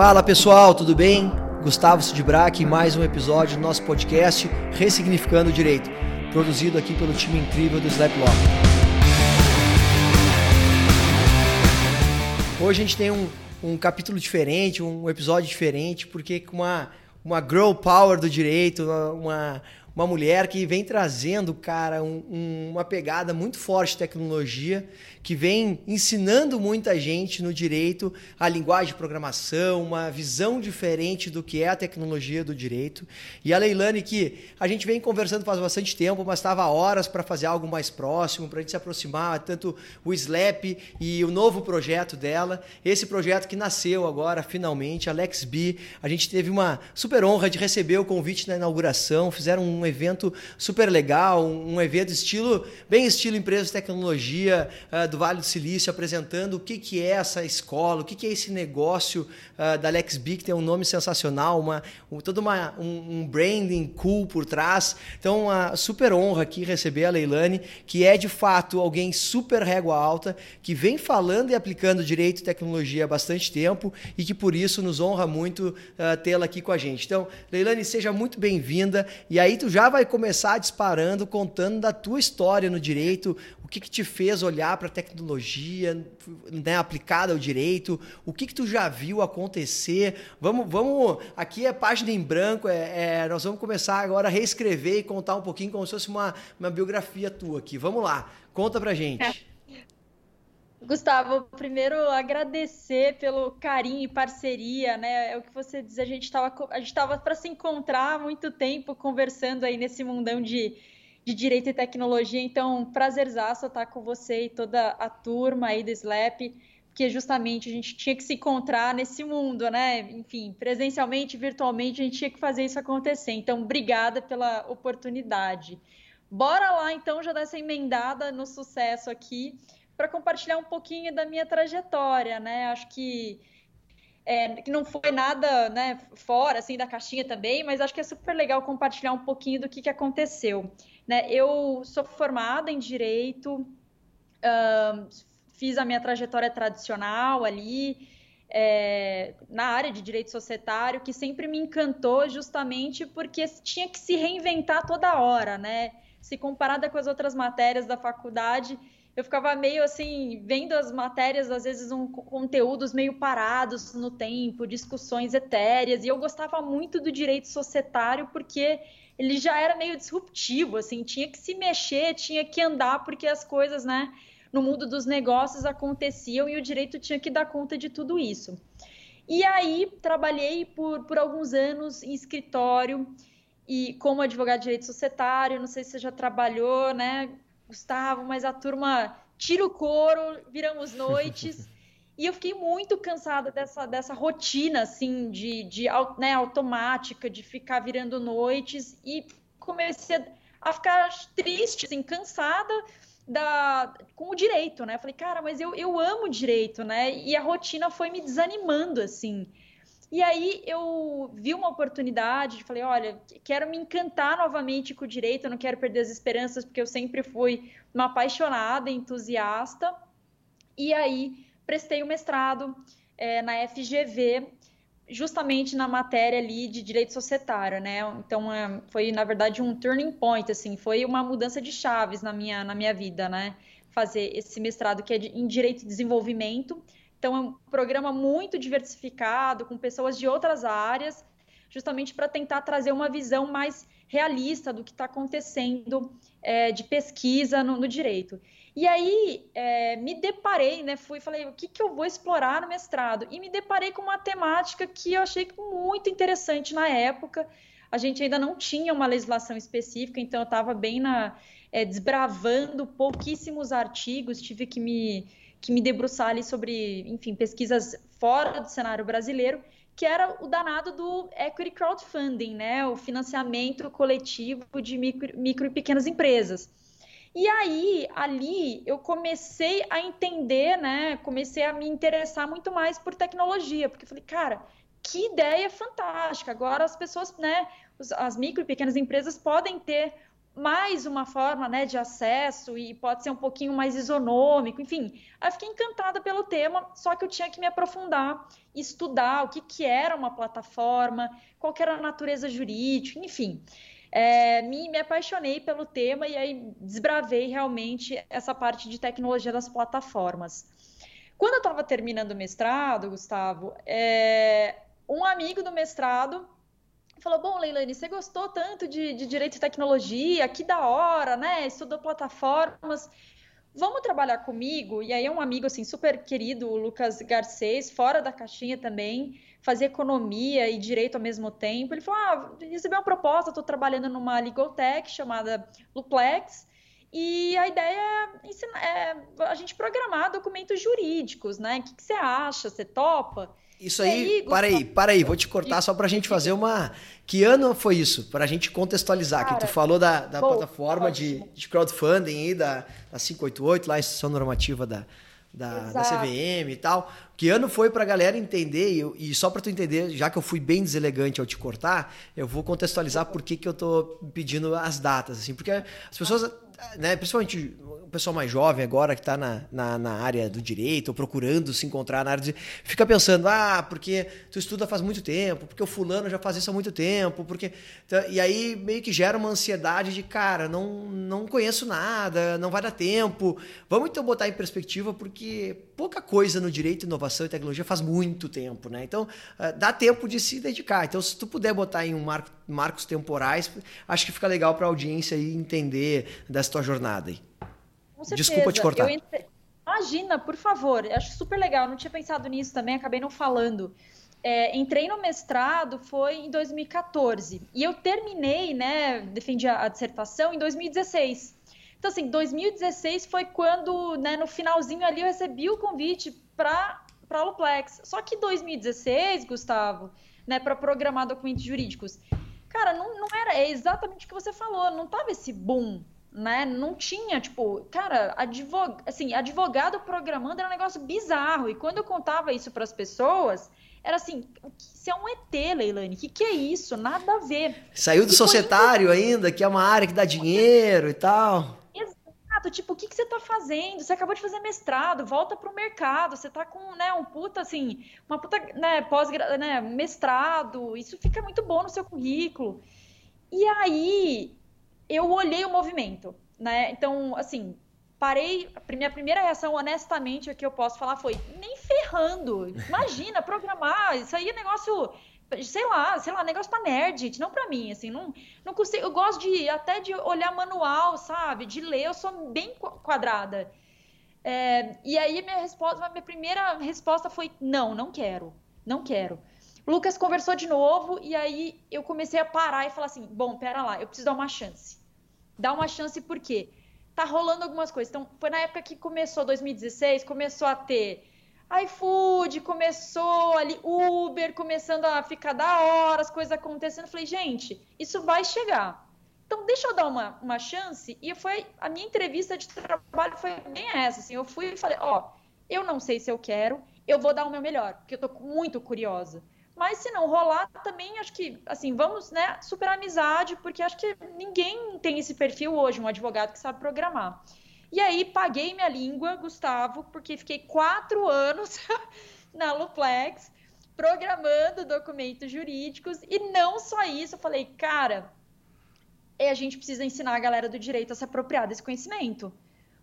Fala pessoal, tudo bem? Gustavo Sidbrack em mais um episódio do nosso podcast Ressignificando o Direito, produzido aqui pelo time incrível do Slap Law. Hoje a gente tem um, um capítulo diferente, um episódio diferente, porque com uma, uma girl power do direito, uma, uma mulher que vem trazendo, cara, um, um, uma pegada muito forte de tecnologia que vem ensinando muita gente no direito a linguagem de programação, uma visão diferente do que é a tecnologia do direito. E a Leilane, que a gente vem conversando faz bastante tempo, mas estava horas para fazer algo mais próximo, para a gente se aproximar, tanto o Slap e o novo projeto dela, esse projeto que nasceu agora, finalmente, Alex B. A gente teve uma super honra de receber o convite na inauguração, fizeram um evento super legal, um evento estilo, bem estilo empresa de tecnologia uh, do Vale do Silício apresentando o que, que é essa escola, o que, que é esse negócio uh, da LexB, que tem um nome sensacional, uma, um, todo uma, um, um, branding cool por trás. Então, uma super honra aqui receber a Leilane, que é de fato alguém super régua alta, que vem falando e aplicando direito e tecnologia há bastante tempo e que por isso nos honra muito uh, tê-la aqui com a gente. Então, Leilane, seja muito bem-vinda. E aí tu já vai começar disparando, contando da tua história no direito, o que, que te fez olhar para a tecnologia né, aplicada ao direito? O que, que tu já viu acontecer? Vamos, vamos aqui é página em branco, é, é, nós vamos começar agora a reescrever e contar um pouquinho como se fosse uma, uma biografia tua aqui. Vamos lá, conta para gente. É. Gustavo, primeiro agradecer pelo carinho e parceria, né? É o que você diz, a gente estava para se encontrar há muito tempo conversando aí nesse mundão de de Direito e Tecnologia. Então, prazerzaço estar com você e toda a turma aí do SLAP, porque justamente a gente tinha que se encontrar nesse mundo, né? Enfim, presencialmente, virtualmente, a gente tinha que fazer isso acontecer. Então, obrigada pela oportunidade. Bora lá, então, já dar essa emendada no sucesso aqui, para compartilhar um pouquinho da minha trajetória, né? Acho que é, que não foi nada né, fora assim da caixinha também, mas acho que é super legal compartilhar um pouquinho do que, que aconteceu. Né? Eu sou formada em direito, uh, fiz a minha trajetória tradicional ali, é, na área de direito societário, que sempre me encantou justamente porque tinha que se reinventar toda hora, né? Se comparada com as outras matérias da faculdade, eu ficava meio assim, vendo as matérias, às vezes, um, conteúdos meio parados no tempo, discussões etéreas, e eu gostava muito do direito societário porque ele já era meio disruptivo, assim, tinha que se mexer, tinha que andar, porque as coisas, né, no mundo dos negócios aconteciam e o direito tinha que dar conta de tudo isso. E aí trabalhei por, por alguns anos em escritório e como advogado de direito societário, não sei se você já trabalhou, né, Gustavo, mas a turma tira o couro, viramos noites. E eu fiquei muito cansada dessa, dessa rotina, assim, de, de né, automática, de ficar virando noites. E comecei a ficar triste, assim, cansada da, com o direito, né? Falei, cara, mas eu, eu amo direito, né? E a rotina foi me desanimando, assim. E aí eu vi uma oportunidade, falei, olha, quero me encantar novamente com o direito, eu não quero perder as esperanças, porque eu sempre fui uma apaixonada, entusiasta. E aí prestei o mestrado é, na FGV, justamente na matéria ali de direito societário, né? Então é, foi na verdade um turning point, assim, foi uma mudança de chaves na minha na minha vida, né? Fazer esse mestrado que é de, em direito e desenvolvimento. Então é um programa muito diversificado com pessoas de outras áreas, justamente para tentar trazer uma visão mais realista do que está acontecendo é, de pesquisa no, no direito. E aí é, me deparei, né? Fui falei, o que, que eu vou explorar no mestrado? E me deparei com uma temática que eu achei muito interessante na época. A gente ainda não tinha uma legislação específica, então eu estava bem na é, desbravando pouquíssimos artigos, tive que me, que me debruçar ali sobre, enfim, pesquisas fora do cenário brasileiro, que era o danado do equity crowdfunding, né? O financiamento coletivo de micro, micro e pequenas empresas. E aí, ali, eu comecei a entender, né? Comecei a me interessar muito mais por tecnologia, porque falei, cara, que ideia fantástica! Agora as pessoas, né? As micro e pequenas empresas podem ter mais uma forma né, de acesso e pode ser um pouquinho mais isonômico, enfim. Aí fiquei encantada pelo tema, só que eu tinha que me aprofundar, estudar o que, que era uma plataforma, qual era a natureza jurídica, enfim. É, me, me apaixonei pelo tema e aí desbravei realmente essa parte de tecnologia das plataformas. Quando eu estava terminando o mestrado, Gustavo, é, um amigo do mestrado falou: Bom, Leilani, você gostou tanto de, de direito e tecnologia, que da hora, né? Estudou plataformas. Vamos trabalhar comigo? E aí um amigo assim super querido, o Lucas Garcês, fora da caixinha também, fazia economia e direito ao mesmo tempo. Ele falou: Ah, recebi uma proposta, estou trabalhando numa legal tech chamada Luplex. E a ideia é, ensinar, é a gente programar documentos jurídicos, né? O que, que você acha? Você topa? Isso aí, aí para aí, para aí, vou te cortar só para a gente fazer uma. Que ano foi isso? Para a gente contextualizar. Cara, que tu falou da, da bom, plataforma de, de, crowdfunding aí, da, da 588, lá, a instituição normativa da, da, da, CVM e tal. Que ano foi para a galera entender, e, e só para tu entender, já que eu fui bem deselegante ao te cortar, eu vou contextualizar por que, que eu tô pedindo as datas, assim, porque as pessoas, né, principalmente o pessoal mais jovem agora que está na, na, na, área do direito ou procurando se encontrar na área de, fica pensando ah porque tu estuda faz muito tempo porque o fulano já faz isso há muito tempo porque e aí meio que gera uma ansiedade de cara não não conheço nada não vai dar tempo. Vamos então botar em perspectiva porque pouca coisa no direito inovação e tecnologia faz muito tempo né então ah, dá tempo de se dedicar então se tu puder botar em um marco, marcos temporais acho que fica legal para a audiência aí entender dessa tua jornada aí Desculpa te cortar. Entre... Imagina, por favor. Acho super legal. Não tinha pensado nisso também, acabei não falando. É, entrei no mestrado foi em 2014 e eu terminei, né, defendi a, a, dissertação em 2016. Então, assim, 2016 foi quando, né, no finalzinho ali eu recebi o convite para para Luplex. Só que 2016, Gustavo, né, para programar documentos jurídicos, cara, não, não era é exatamente o que você falou, não tava esse boom né? Não tinha, tipo, cara, advog... assim, advogado programando era um negócio bizarro. E quando eu contava isso para as pessoas, era assim, você é um ET, Leilani, o que, que é isso? Nada a ver. Saiu do e societário ainda, que é uma área que dá dinheiro e tal. Exato, tipo, o que, que você está fazendo? Você acabou de fazer mestrado, volta para o mercado, você está com, né, um puta, assim, uma puta, né, pós, né, mestrado, isso fica muito bom no seu currículo. E aí, eu olhei o movimento, né? Então, assim, parei. A minha primeira reação, honestamente, o que eu posso falar foi: nem ferrando. Imagina, programar. Isso aí é negócio. Sei lá, sei lá, negócio pra nerd, não pra mim, assim, não, não consigo, eu gosto de, até de olhar manual, sabe, de ler, eu sou bem quadrada. É, e aí minha resposta, minha primeira resposta foi, não, não quero, não quero. Lucas conversou de novo e aí eu comecei a parar e falar assim, bom, pera lá, eu preciso dar uma chance dá uma chance porque tá rolando algumas coisas. Então, foi na época que começou 2016, começou a ter iFood, começou ali Uber, começando a ficar da hora, as coisas acontecendo. Eu falei, gente, isso vai chegar. Então, deixa eu dar uma, uma chance. E foi a minha entrevista de trabalho foi bem essa. Assim, eu fui e falei, ó, eu não sei se eu quero, eu vou dar o meu melhor, porque eu tô muito curiosa. Mas se não rolar, também acho que, assim, vamos, né, super amizade, porque acho que ninguém tem esse perfil hoje, um advogado que sabe programar. E aí paguei minha língua, Gustavo, porque fiquei quatro anos na Luplex programando documentos jurídicos e não só isso, eu falei, cara, a gente precisa ensinar a galera do direito a se apropriar desse conhecimento.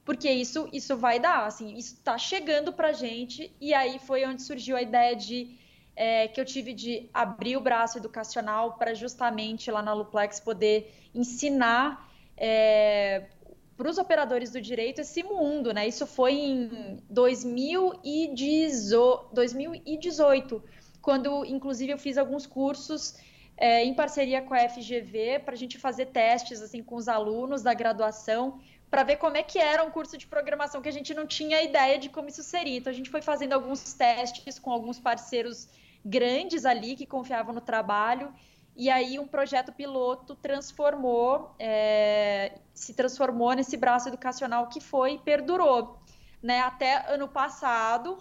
Porque isso, isso vai dar, assim, isso está chegando pra gente, e aí foi onde surgiu a ideia de é, que eu tive de abrir o braço educacional para justamente lá na Luplex poder ensinar é, para os operadores do direito esse mundo, né? Isso foi em 2018, quando inclusive eu fiz alguns cursos é, em parceria com a FGV para a gente fazer testes assim com os alunos da graduação para ver como é que era um curso de programação que a gente não tinha ideia de como isso seria. Então a gente foi fazendo alguns testes com alguns parceiros grandes ali que confiavam no trabalho. E aí um projeto piloto transformou, é, se transformou nesse braço educacional que foi e perdurou. Né? Até ano passado,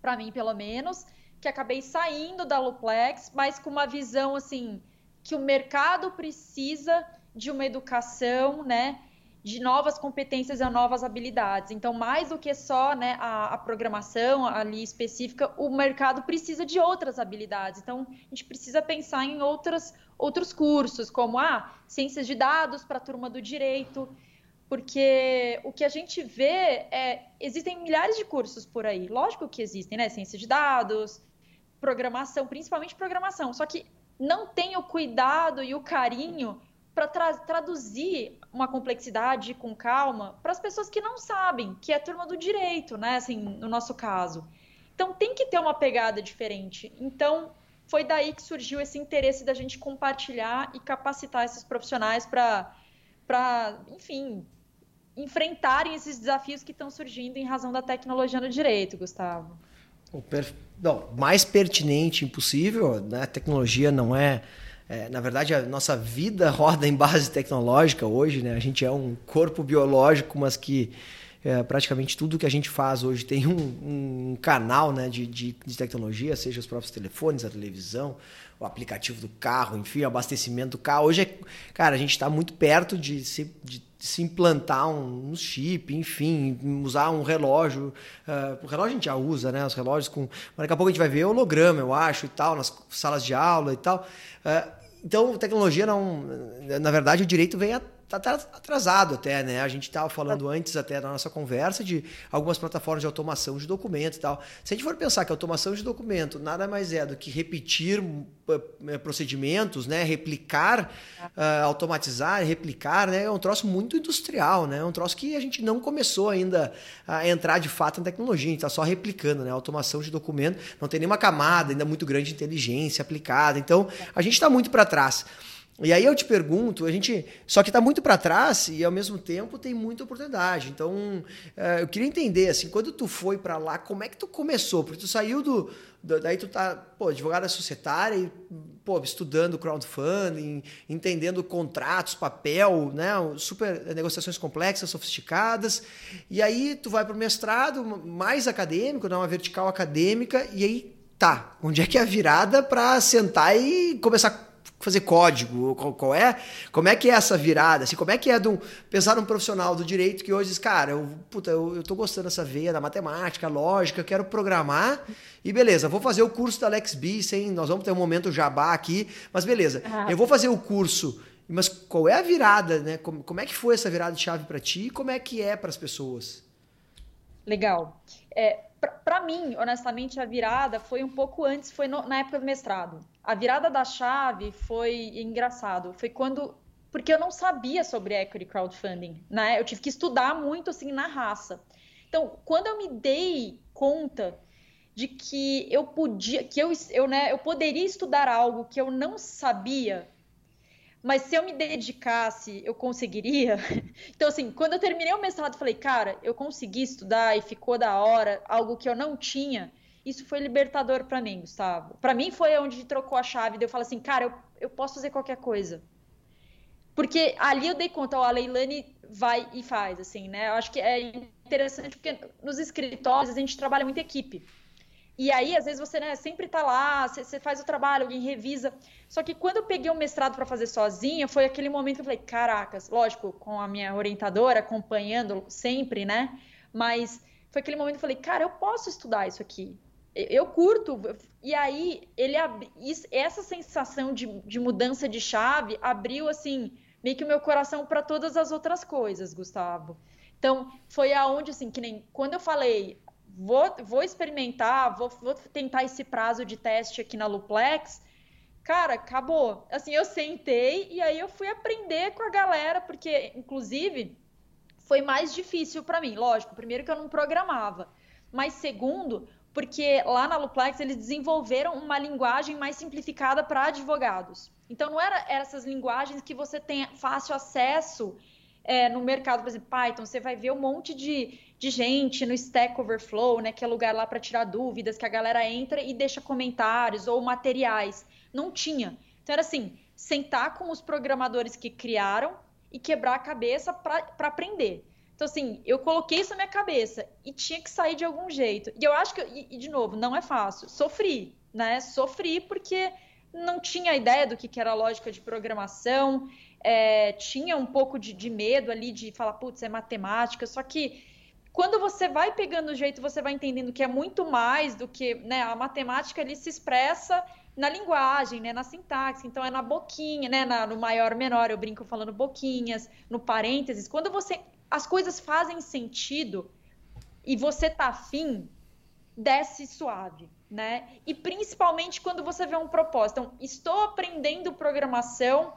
para mim pelo menos, que acabei saindo da Luplex, mas com uma visão assim que o mercado precisa de uma educação, né? De novas competências e novas habilidades. Então, mais do que só né, a, a, programação ali específica, o mercado precisa de outras habilidades. Então, a gente precisa pensar em outras, outros cursos, como ah, ciências de dados para a turma do direito, porque o que a gente vê é existem milhares de cursos por aí. Lógico que existem, né? Ciência de dados, programação, principalmente programação. Só que não tem o cuidado e o carinho para tra traduzir uma complexidade com calma para as pessoas que não sabem, que é a turma do direito, né? Assim, no nosso caso. Então tem que ter uma pegada diferente. Então foi daí que surgiu esse interesse da gente compartilhar e capacitar esses profissionais para, para, enfim, enfrentarem esses desafios que estão surgindo em razão da tecnologia no direito, Gustavo. Não, mais pertinente impossível, né? A tecnologia não é é, na verdade, a nossa vida roda em base tecnológica hoje, né? A gente é um corpo biológico, mas que é, praticamente tudo que a gente faz hoje tem um, um canal né, de, de, de, tecnologia, seja os próprios telefones, a televisão, o aplicativo do carro, enfim, o abastecimento do carro. Hoje, é, cara, a gente está muito perto de se, de se implantar um, um, chip, enfim, usar um relógio. Uh, o relógio a gente já usa, né? Os relógios com. Mas daqui a pouco a gente vai ver holograma, eu acho, e tal, nas salas de aula e tal. Uh, então, tecnologia não. Na verdade, o direito vem a tá atrasado até, né? A gente estava falando antes até na nossa conversa de algumas plataformas de automação de documentos e tal. Se a gente for pensar que automação de documento nada mais é do que repetir uh, procedimentos, né? Replicar, uh, automatizar, replicar, né? É um troço muito industrial, né? É um troço que a gente não começou ainda a entrar de fato em tecnologia, a gente está só replicando, né? Automação de documento não tem nenhuma camada ainda muito grande de inteligência aplicada. Então, a gente está muito para trás. E aí eu te pergunto, a gente só que está muito para trás e ao mesmo tempo tem muita oportunidade. Então é, eu queria entender assim, quando tu foi para lá, como é que tu começou? Porque tu saiu do, do daí tu tá, pô, advogada societária e pô, estudando crowdfunding, entendendo contratos, papel, né, super negociações complexas, sofisticadas. E aí tu vai para o mestrado mais acadêmico, né, uma vertical acadêmica e aí tá, onde é que é a virada para sentar e começar fazer código? Qual, qual, é? Como é que é essa virada? Assim, como é que é de um, pensar num profissional do direito que hoje diz, cara, eu, puta, eu, eu tô gostando dessa veia da matemática, lógica, quero programar e beleza, vou fazer o curso da LexB, sem, nós vamos ter um momento jabá aqui, mas beleza, eu vou fazer o curso, mas qual é a virada, né? Como, como é que foi essa virada de chave para ti e como é que é para as pessoas? Legal. É, para mim, honestamente, a virada foi um pouco antes, foi no, na época do mestrado. A virada da chave foi engraçado, foi quando porque eu não sabia sobre equity crowdfunding, né? Eu tive que estudar muito assim na raça. Então, quando eu me dei conta de que eu podia, que eu, eu, né, eu poderia estudar algo que eu não sabia mas se eu me dedicasse, eu conseguiria. Então, assim, quando eu terminei o mestrado, falei, cara, eu consegui estudar e ficou da hora, algo que eu não tinha. Isso foi libertador para mim, Gustavo. Para mim foi onde trocou a chave. Daí eu falo assim, cara, eu, eu posso fazer qualquer coisa. Porque ali eu dei conta, ó, a Leilani vai e faz, assim, né? Eu acho que é interessante porque nos escritórios a gente trabalha muito equipe. E aí, às vezes, você né, sempre tá lá, você faz o trabalho, alguém revisa. Só que quando eu peguei o mestrado para fazer sozinha, foi aquele momento que eu falei, caracas, lógico, com a minha orientadora, acompanhando sempre, né? Mas foi aquele momento que eu falei, cara, eu posso estudar isso aqui. Eu curto. E aí, ele essa sensação de, de mudança de chave abriu, assim, meio que o meu coração para todas as outras coisas, Gustavo. Então, foi aonde, assim, que nem quando eu falei, vou, vou experimentar, vou, vou tentar esse prazo de teste aqui na Luplex. Cara, acabou. Assim, eu sentei e aí eu fui aprender com a galera, porque, inclusive, foi mais difícil para mim. Lógico, primeiro que eu não programava, mas segundo, porque lá na Luplex eles desenvolveram uma linguagem mais simplificada para advogados. Então não era, era essas linguagens que você tem fácil acesso é, no mercado, por exemplo, Python, você vai ver um monte de, de gente no Stack Overflow, né, que é lugar lá para tirar dúvidas, que a galera entra e deixa comentários ou materiais. Não tinha. Então era assim, sentar com os programadores que criaram e quebrar a cabeça para aprender. Então, assim, eu coloquei isso na minha cabeça e tinha que sair de algum jeito. E eu acho que, e, e de novo, não é fácil. Sofri, né? Sofri porque não tinha ideia do que, que era lógica de programação é, tinha um pouco de, de medo ali de falar, putz, é matemática, só que quando você vai pegando o jeito, você vai entendendo que é muito mais do que né, a matemática ali se expressa na linguagem, né, na sintaxe, então é na boquinha, né, na, no maior menor, eu brinco falando boquinhas, no parênteses. Quando você as coisas fazem sentido e você tá afim, desce suave, né? E principalmente quando você vê um propósito. Então, estou aprendendo programação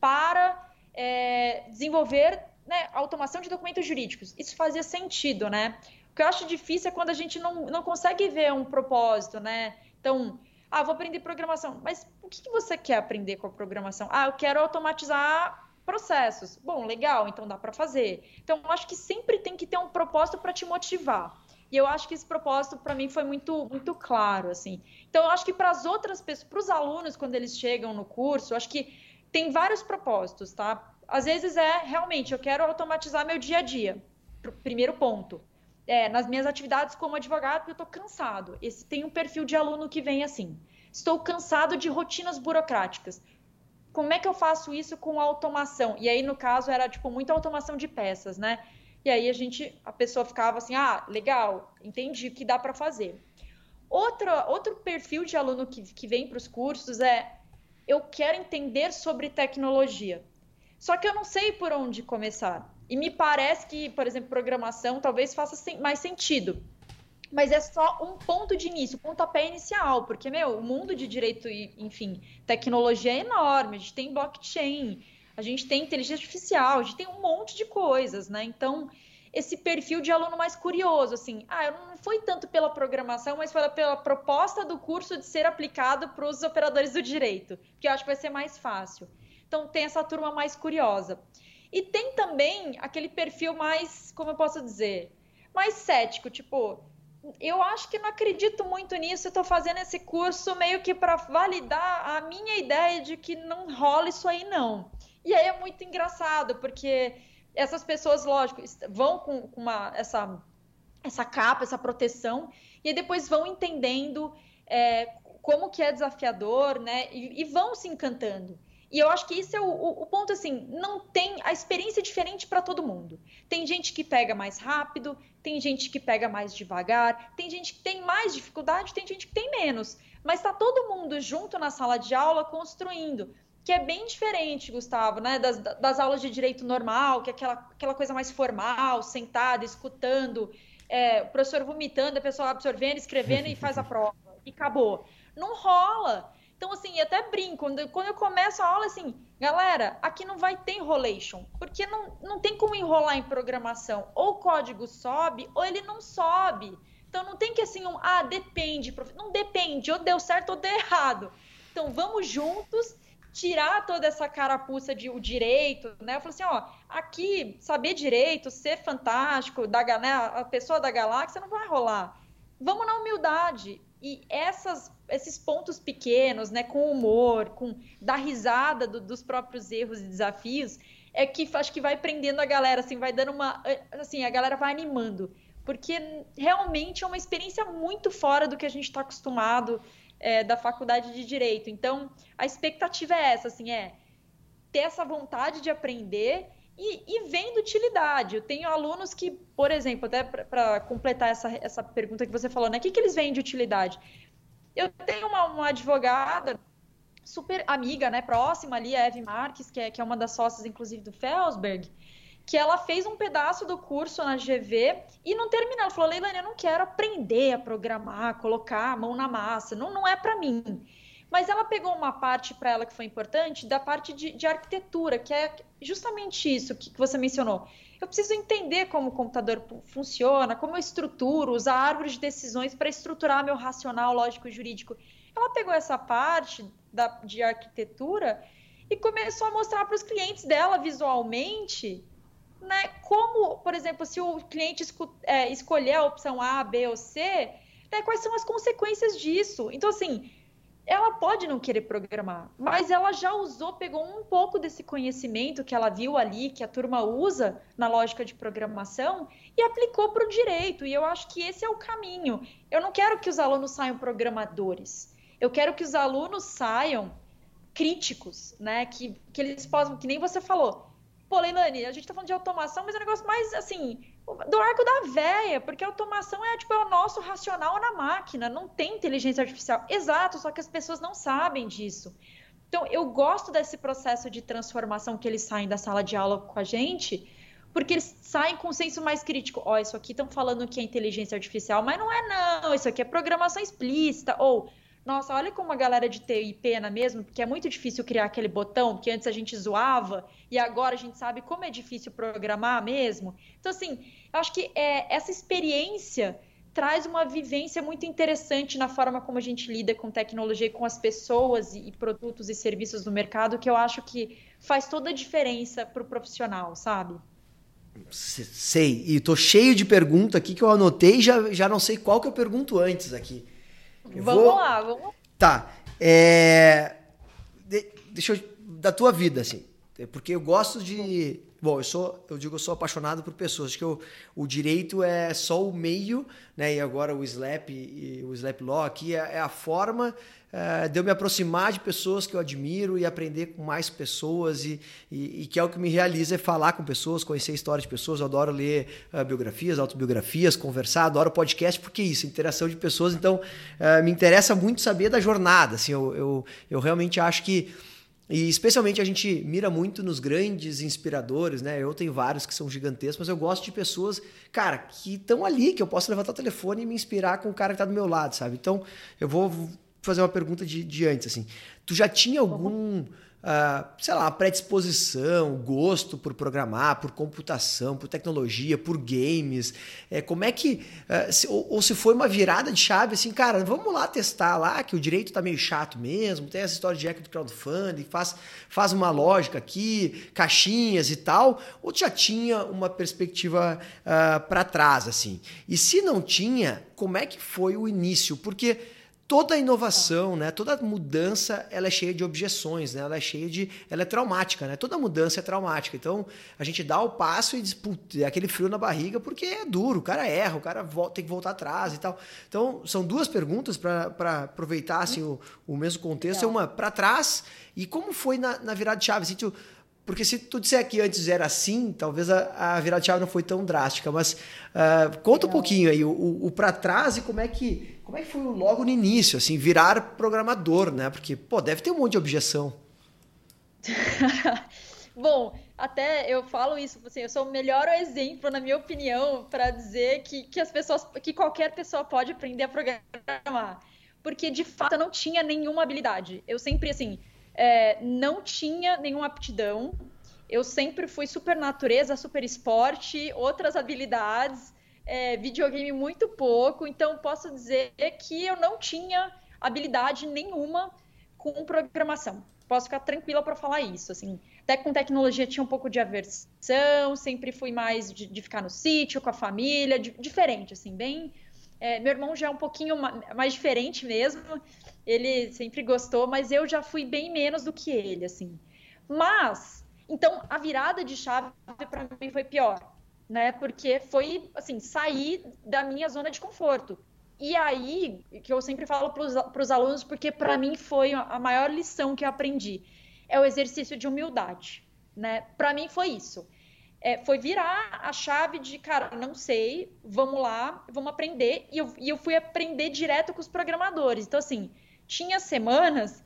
para é, desenvolver né, automação de documentos jurídicos. Isso fazia sentido, né? O que eu acho difícil é quando a gente não, não consegue ver um propósito, né? Então, ah, vou aprender programação. Mas o que, que você quer aprender com a programação? Ah, eu quero automatizar processos. Bom, legal, então dá para fazer. Então, acho que sempre tem que ter um propósito para te motivar. E eu acho que esse propósito para mim foi muito muito claro, assim. Então, eu acho que para as outras pessoas, para os alunos quando eles chegam no curso, acho que tem vários propósitos, tá? Às vezes é realmente eu quero automatizar meu dia a dia. Primeiro ponto. É, nas minhas atividades como advogado, eu estou cansado. Esse tem um perfil de aluno que vem assim. Estou cansado de rotinas burocráticas como é que eu faço isso com automação? E aí, no caso, era tipo muita automação de peças, né? E aí a gente, a pessoa ficava assim, ah, legal, entendi que dá para fazer. Outro, outro perfil de aluno que, que vem para os cursos é eu quero entender sobre tecnologia. Só que eu não sei por onde começar. E me parece que, por exemplo, programação talvez faça mais sentido mas é só um ponto de início, pontapé inicial, porque, meu, o mundo de direito e, enfim, tecnologia é enorme, a gente tem blockchain, a gente tem inteligência artificial, a gente tem um monte de coisas, né? Então, esse perfil de aluno mais curioso, assim, ah, não foi tanto pela programação, mas foi pela proposta do curso de ser aplicado para os operadores do direito, que eu acho que vai ser mais fácil. Então, tem essa turma mais curiosa. E tem também aquele perfil mais, como eu posso dizer, mais cético, tipo, eu acho que não acredito muito nisso. Estou fazendo esse curso meio que para validar a minha ideia de que não rola isso aí, não. E aí é muito engraçado, porque essas pessoas, lógico, vão com uma, essa, essa capa, essa proteção, e depois vão entendendo é, como que é desafiador, né? E, e vão se encantando. E eu acho que isso é o, o, o ponto, assim, não tem a experiência diferente para todo mundo. Tem gente que pega mais rápido, tem gente que pega mais devagar, tem gente que tem mais dificuldade, tem gente que tem menos. Mas está todo mundo junto na sala de aula construindo, que é bem diferente, Gustavo, né, das, das aulas de direito normal, que é aquela, aquela coisa mais formal, sentada, escutando, é, o professor vomitando, a pessoa absorvendo, escrevendo e faz a prova. E acabou. Não rola. Então, assim, até brinco, quando, eu começo a aula, assim, galera, aqui não vai ter enrolation, porque não, não tem como enrolar em programação. Ou o código sobe, ou ele não sobe. Então, não tem que, assim, um, ah, depende, prof... não depende, ou deu certo ou deu errado. Então, vamos juntos tirar toda essa carapuça de o direito, né? Eu falo assim, ó, aqui, saber direito, ser fantástico, da, né, a pessoa da galáxia não vai rolar. Vamos na humildade. E essas, esses pontos pequenos, né, com humor, com dar risada do, dos próprios erros e desafios, é que acho que vai prendendo a galera, assim, vai dando uma, assim, a galera vai animando, porque realmente é uma experiência muito fora do que a gente está acostumado é, da faculdade de direito. Então, a expectativa é essa, assim, é ter essa vontade de aprender e, e vendo utilidade. Eu tenho alunos que, por exemplo, até para completar essa, essa pergunta que você falou, né? O que, que eles veem de utilidade? Eu tenho uma, uma advogada super amiga, né, próxima ali, a Eve Marques, que é, que é uma das sócias, inclusive, do Felsberg, que ela fez um pedaço do curso na GV e não terminou. Ela falou, Leilani, eu não quero aprender a programar, colocar a mão na massa, não, não é para mim. Mas ela pegou uma parte para ela que foi importante, da parte de, de arquitetura, que é justamente isso que, que, você mencionou. Eu preciso entender como o computador funciona, como eu estruturo, usar árvores de decisões para estruturar meu racional lógico jurídico. Ela pegou essa parte da, de arquitetura e começou a mostrar para os clientes dela visualmente né, como, por exemplo, se o cliente esco, é, escolher a opção A, B ou C, né, quais são as consequências disso. Então, assim, ela pode não querer programar, mas ela já usou, pegou um pouco desse conhecimento que ela viu ali, que a turma usa na lógica de programação, e aplicou para o direito. E eu acho que esse é o caminho. Eu não quero que os alunos saiam programadores. Eu quero que os alunos saiam críticos, né? Que, que eles possam, que nem você falou. Pô, Leilani, a gente tá falando de automação, mas é um negócio mais assim, do arco da véia, porque automação é tipo é o nosso racional na máquina, não tem inteligência artificial. Exato, só que as pessoas não sabem disso. Então, eu gosto desse processo de transformação que eles saem da sala de aula com a gente, porque eles saem com um senso mais crítico. Ó, oh, isso aqui estão falando que é inteligência artificial, mas não é não, isso aqui é programação explícita, ou nossa, olha como a galera de TI pena mesmo, porque é muito difícil criar aquele botão que antes a gente zoava e agora a gente sabe como é difícil programar mesmo. Então, assim, eu acho que é, essa experiência traz uma vivência muito interessante na forma como a gente lida com tecnologia e com as pessoas e, e produtos e serviços no mercado, que eu acho que faz toda a diferença para o profissional, sabe? Sei, e tô cheio de perguntas aqui que eu anotei já, já não sei qual que eu pergunto antes aqui. Vamos vou... lá, vamos Tá. É... De... Deixa eu... Da tua vida, assim. Porque eu gosto de. Bom, eu sou, eu digo, eu sou apaixonado por pessoas. Acho que eu, o direito é só o meio, né? E agora o slap e o slap law aqui é, é a forma uh, de eu me aproximar de pessoas que eu admiro e aprender com mais pessoas e, e, e, que é o que me realiza é falar com pessoas, conhecer a história de pessoas. Eu adoro ler uh, biografias, autobiografias, conversar, adoro podcast, porque é isso, interação de pessoas. Então, uh, me interessa muito saber da jornada. Assim, eu, eu, eu realmente acho que e especialmente a gente mira muito nos grandes inspiradores, né? Eu tenho vários que são gigantescos, mas eu gosto de pessoas, cara, que estão ali, que eu posso levantar o telefone e me inspirar com o cara que está do meu lado, sabe? Então, eu vou fazer uma pergunta de, de antes, assim. Tu já tinha algum, uh, sei lá, predisposição, gosto por programar, por computação, por tecnologia, por games? É, como é que... Uh, se, ou, ou, se foi uma virada de chave, assim, cara, vamos lá testar lá, que o direito tá meio chato mesmo, tem essa história de equity do crowdfunding, faz, faz uma lógica aqui, caixinhas e tal, ou já tinha uma perspectiva uh, ah, para trás, assim? E se não tinha, como é que foi o início? Porque toda inovação, né, toda mudança, ela é cheia de objeções, né? Ela é cheia de, ela é traumática, né? Toda mudança é traumática. Então, a gente dá o passo e diz, é aquele frio na barriga porque é duro, o cara erra, o cara volta, tem que voltar atrás e tal. Então, são duas perguntas para aproveitar assim, o, o mesmo contexto. É uma para trás e como foi na, na virada de chave? Assim, porque se tu disser que antes era assim, talvez a, a virada de chave não foi tão drástica. Mas uh, conta um pouquinho aí, o, o, o para trás e como é que como é que foi logo no início, assim, virar programador, né? Porque, pô, deve ter um monte de objeção. Bom, até eu falo isso, assim, eu sou o melhor exemplo, na minha opinião, para dizer que, que as pessoas, que qualquer pessoa pode aprender a programar. Porque, de fato, eu não tinha nenhuma habilidade. Eu sempre, assim, é, não tinha nenhuma aptidão. Eu sempre fui super natureza, super esporte, outras habilidades é, videogame muito pouco, então posso dizer que eu não tinha habilidade nenhuma com programação. Posso ficar tranquila para falar isso. Assim, até com tecnologia tinha um pouco de aversão, sempre fui mais de, de ficar no sítio com a família, diferente, assim, bem. É, meu irmão já é um pouquinho mais diferente mesmo. Ele sempre gostou, mas eu já fui bem menos do que ele, assim. Mas, então, a virada de chave para mim foi pior né? Porque foi, assim, sair da minha zona de conforto. E aí, que eu sempre falo para os alunos, porque para mim foi a maior lição que eu aprendi, é o exercício de humildade, né? Para mim foi isso. É, foi virar a chave de, cara, não sei, vamos lá, vamos aprender. E eu, e eu fui aprender direto com os programadores. Então, assim, tinha semanas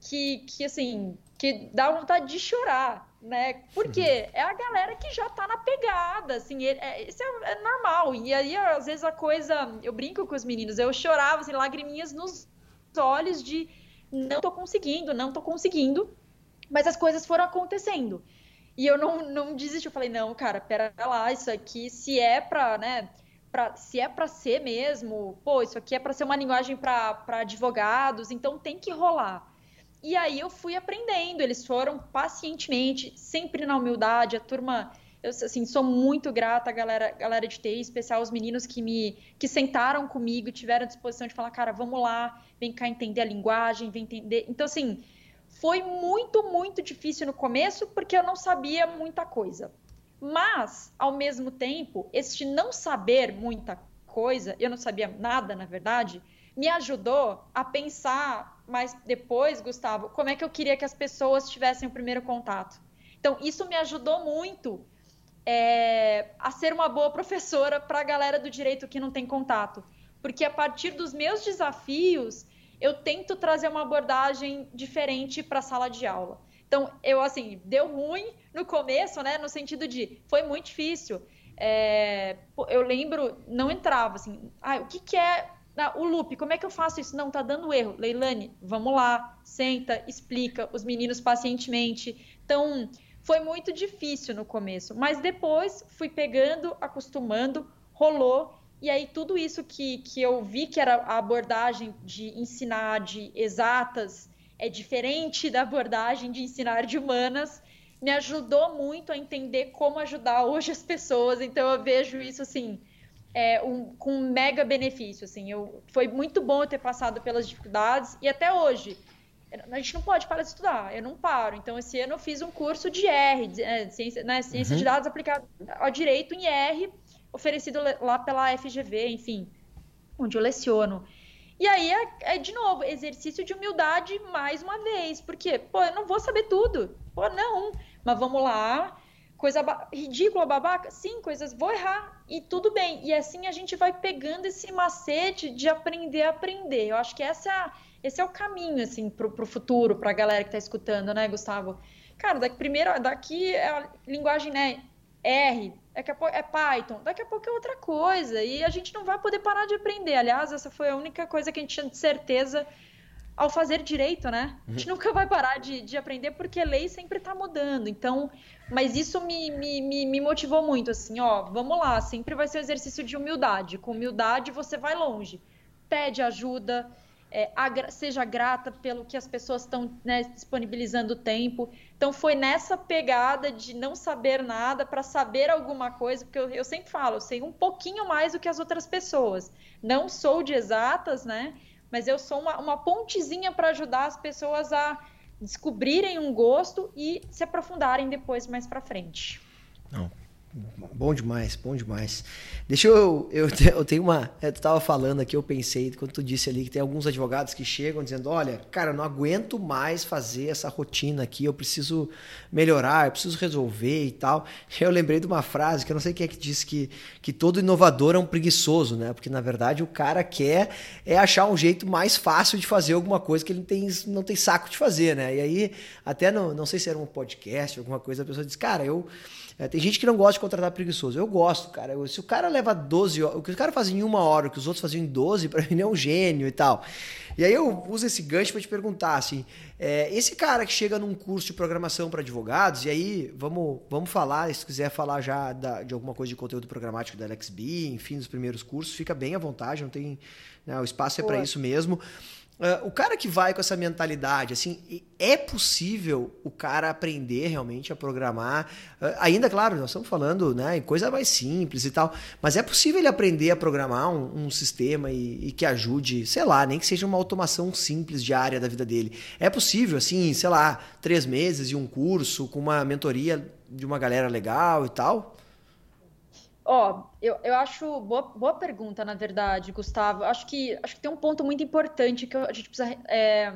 que, que assim, que dá vontade de chorar, né? Porque uhum. é a galera que já tá na pegada, assim, é, isso é, é, normal. E aí, às vezes, a coisa. Eu brinco com os meninos, eu chorava, assim, lagriminhas nos olhos de não tô conseguindo, não tô conseguindo. Mas as coisas foram acontecendo. E eu não, não desisti, eu falei, não, cara, pera lá, isso aqui, se é pra, né? Pra, se é para ser mesmo, pô, isso aqui é para ser uma linguagem para advogados, então tem que rolar. E aí eu fui aprendendo, eles foram pacientemente, sempre na humildade, a turma eu assim, sou muito grata à galera, galera de TI, especial os meninos que me que sentaram comigo, tiveram disposição de falar, cara, vamos lá, vem cá entender a linguagem, vem entender. Então assim, foi muito, muito difícil no começo porque eu não sabia muita coisa. Mas, ao mesmo tempo, este não saber muita coisa, eu não sabia nada, na verdade, me ajudou a pensar mais depois, Gustavo, como é que eu queria que as pessoas tivessem o primeiro contato. Então, isso me ajudou muito é, a ser uma boa professora para a galera do direito que não tem contato. Porque a partir dos meus desafios, eu tento trazer uma abordagem diferente para a sala de aula. Então, eu, assim, deu ruim no começo, né? No sentido de, foi muito difícil. É, eu lembro, não entrava, assim, ah, o que, que é ah, o loop? Como é que eu faço isso? Não, tá dando erro. Leilane, vamos lá, senta, explica os meninos pacientemente. Então, foi muito difícil no começo, mas depois fui pegando, acostumando, rolou. E aí, tudo isso que, que eu vi que era a abordagem de ensinar de exatas é diferente da abordagem de ensinar de humanas, me ajudou muito a entender como ajudar hoje as pessoas. Então eu vejo isso assim, é, um, com um mega benefício. Assim, eu, foi muito bom eu ter passado pelas dificuldades e até hoje. A gente não pode parar de estudar, eu não paro. Então, esse ano eu fiz um curso de R, de, é, ciência, né, ciência uhum. de dados aplicado ao direito em R, oferecido lá pela FGV, enfim, onde eu leciono. E aí é, é, de novo, exercício de humildade mais uma vez. Porque, pô, eu não vou saber tudo. Pô, não. Mas vamos lá. Coisa ridícula, babaca? Sim, coisas. Vou errar. E tudo bem. E assim a gente vai pegando esse macete de aprender a aprender. Eu acho que essa é esse é o caminho, assim, pro, pro futuro, pra galera que tá escutando, né, Gustavo? Cara, daqui, primeiro, daqui é a linguagem, né? R, daqui a pouco é Python, daqui a pouco é outra coisa. E a gente não vai poder parar de aprender. Aliás, essa foi a única coisa que a gente tinha de certeza ao fazer direito, né? A gente uhum. nunca vai parar de, de aprender porque a lei sempre está mudando. Então, mas isso me, me, me, me motivou muito, assim, ó, vamos lá, sempre vai ser um exercício de humildade. Com humildade você vai longe. Pede ajuda, é, agra seja grata pelo que as pessoas estão né, disponibilizando o tempo. Então foi nessa pegada de não saber nada para saber alguma coisa, porque eu, eu, sempre falo, eu sei um pouquinho mais do que as outras pessoas. Não sou de exatas, né? Mas eu sou uma, uma pontezinha para ajudar as pessoas a descobrirem um gosto e se aprofundarem depois mais para frente. Não, Bom demais, bom demais. Deixa eu. Eu, eu tenho uma. Eu tava falando aqui, eu pensei, quando tu disse ali, que tem alguns advogados que chegam dizendo: olha, cara, eu não aguento mais fazer essa rotina aqui, eu preciso melhorar, eu preciso resolver e tal. Eu lembrei de uma frase que eu não sei quem é que disse que, que todo inovador é um preguiçoso, né? Porque na verdade o cara quer é achar um jeito mais fácil de fazer alguma coisa que ele tem, não tem saco de fazer, né? E aí, até no, não sei se era um podcast, alguma coisa, a pessoa diz: cara, eu é, tem gente que não gosta de contratar preguiçoso. Eu gosto, cara. Eu, se o cara leva 12 horas, o que o cara faz em uma hora, o que os outros faziam em 12, para mim é um gênio e tal. E aí eu uso esse gancho para te perguntar, assim, é, esse cara que chega num curso de programação para advogados, e aí vamos, vamos falar, se quiser falar já da, de alguma coisa de conteúdo programático da LXB, enfim, dos primeiros cursos, fica bem à vontade, não tem, né, o espaço é para isso mesmo. Uh, o cara que vai com essa mentalidade, assim, é possível o cara aprender realmente a programar. Uh, ainda, claro, nós estamos falando né, em coisa mais simples e tal, mas é possível ele aprender a programar um, um sistema e, e, que ajude, sei lá, nem que seja uma automação simples diária da vida dele. É possível, assim, sei lá, três meses e um curso com uma mentoria de uma galera legal e tal? Ó, eu, eu acho boa, boa pergunta, na verdade, Gustavo. Acho que, acho que tem um ponto muito importante que a gente precisa é,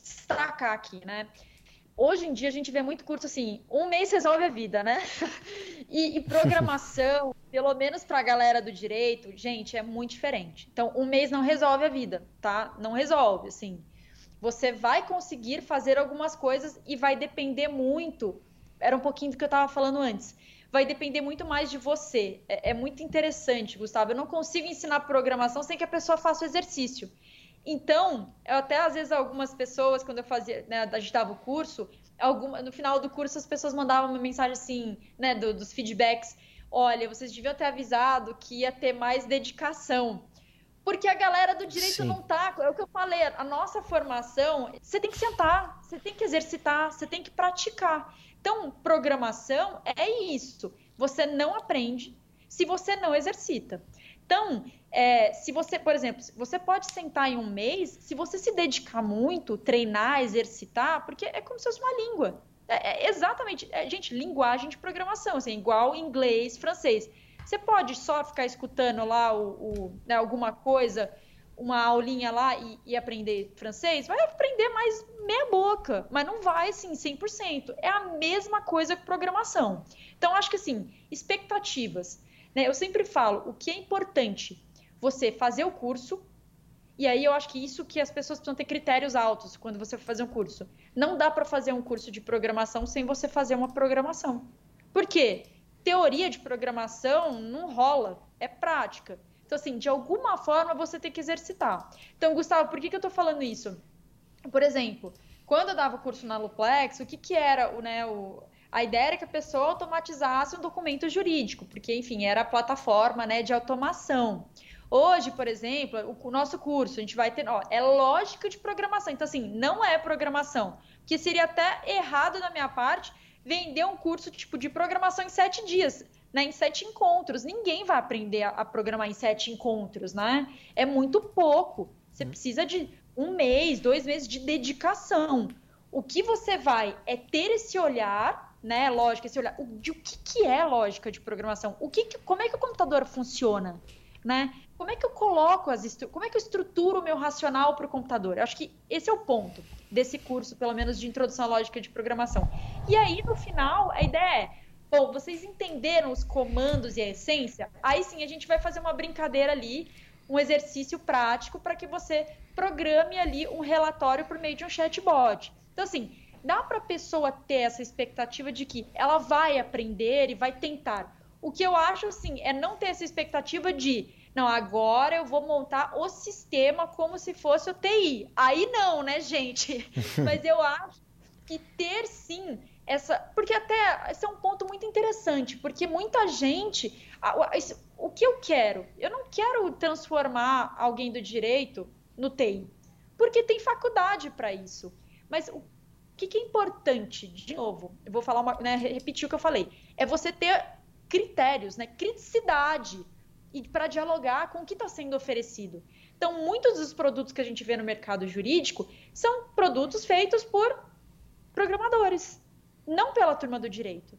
destacar aqui, né? Hoje em dia a gente vê muito curso assim, um mês resolve a vida, né? E, e programação, pelo menos para a galera do direito, gente, é muito diferente. Então, um mês não resolve a vida, tá? Não resolve, assim. Você vai conseguir fazer algumas coisas e vai depender muito. Era um pouquinho do que eu estava falando antes vai depender muito mais de você. É, é, muito interessante, Gustavo. Eu não consigo ensinar programação sem que a pessoa faça o exercício. Então, eu até às vezes algumas pessoas, quando eu fazia, né, a gente dava o curso, alguma, no final do curso as pessoas mandavam uma mensagem assim, né, do, dos feedbacks. Olha, vocês deviam ter avisado que ia ter mais dedicação. Porque a galera do direito Sim. não tá. É o que eu falei, a nossa formação, você tem que sentar, você tem que exercitar, você tem que praticar. Então, programação é isso. Você não aprende se você não exercita. Então, é, se você, por exemplo, você pode sentar em um mês, se você se dedicar muito, treinar, exercitar, porque é como se fosse uma língua. É, é exatamente, é, gente, linguagem de programação, assim, igual inglês, francês. Você pode só ficar escutando lá o, o né, alguma coisa uma aulinha lá e, e, aprender francês, vai aprender mais meia boca, mas não vai assim 100%. É a mesma coisa que programação. Então acho que assim, expectativas, né? Eu sempre falo, o que é importante você fazer o curso, e aí eu acho que isso que as pessoas precisam ter critérios altos quando você for fazer um curso. Não dá para fazer um curso de programação sem você fazer uma programação. Por quê? Teoria de programação não rola, é prática. Então, assim, de alguma forma você tem que exercitar. Então, Gustavo, por que, que eu estou falando isso? Por exemplo, quando eu dava curso na Luplex, o que, que era o, né, o, a ideia era que a pessoa automatizasse um documento jurídico, porque, enfim, era a plataforma né, de automação. Hoje, por exemplo, o, o nosso curso, a gente vai ter, ó, é lógica de programação. Então, assim, não é programação. Que seria até errado da minha parte vender um curso tipo de programação em sete dias né, em sete encontros. Ninguém vai aprender a, a, programar em sete encontros, né? É muito pouco. Você hum. precisa de um mês, dois meses de dedicação. O que você vai é ter esse olhar, né? Lógica, esse olhar de o que, que é lógica de programação. O que, que como é que o computador funciona, né? Como é que eu coloco as como é que eu estruturo o meu racional para o computador? Eu acho que esse é o ponto desse curso, pelo menos de introdução à lógica de programação. E aí no final a ideia é Bom, vocês entenderam os comandos e a essência? Aí sim a gente vai fazer uma brincadeira ali, um exercício prático para que você programe ali um relatório por meio de um chatbot. Então, assim, dá para a pessoa ter essa expectativa de que ela vai aprender e vai tentar. O que eu acho, assim, é não ter essa expectativa de, não, agora eu vou montar o sistema como se fosse o TI. Aí não, né, gente? Mas eu acho que ter sim essa. Porque até esse é um ponto muito interessante, porque muita gente. O que eu quero? Eu não quero transformar alguém do direito no TI, porque tem faculdade para isso. Mas o que, que, é importante? De novo, eu vou falar uma, né, repetir o que eu falei. É você ter critérios, né, criticidade e para dialogar com o que está sendo oferecido. Então, muitos dos produtos que a gente vê no mercado jurídico são produtos feitos por programadores não pela turma do direito.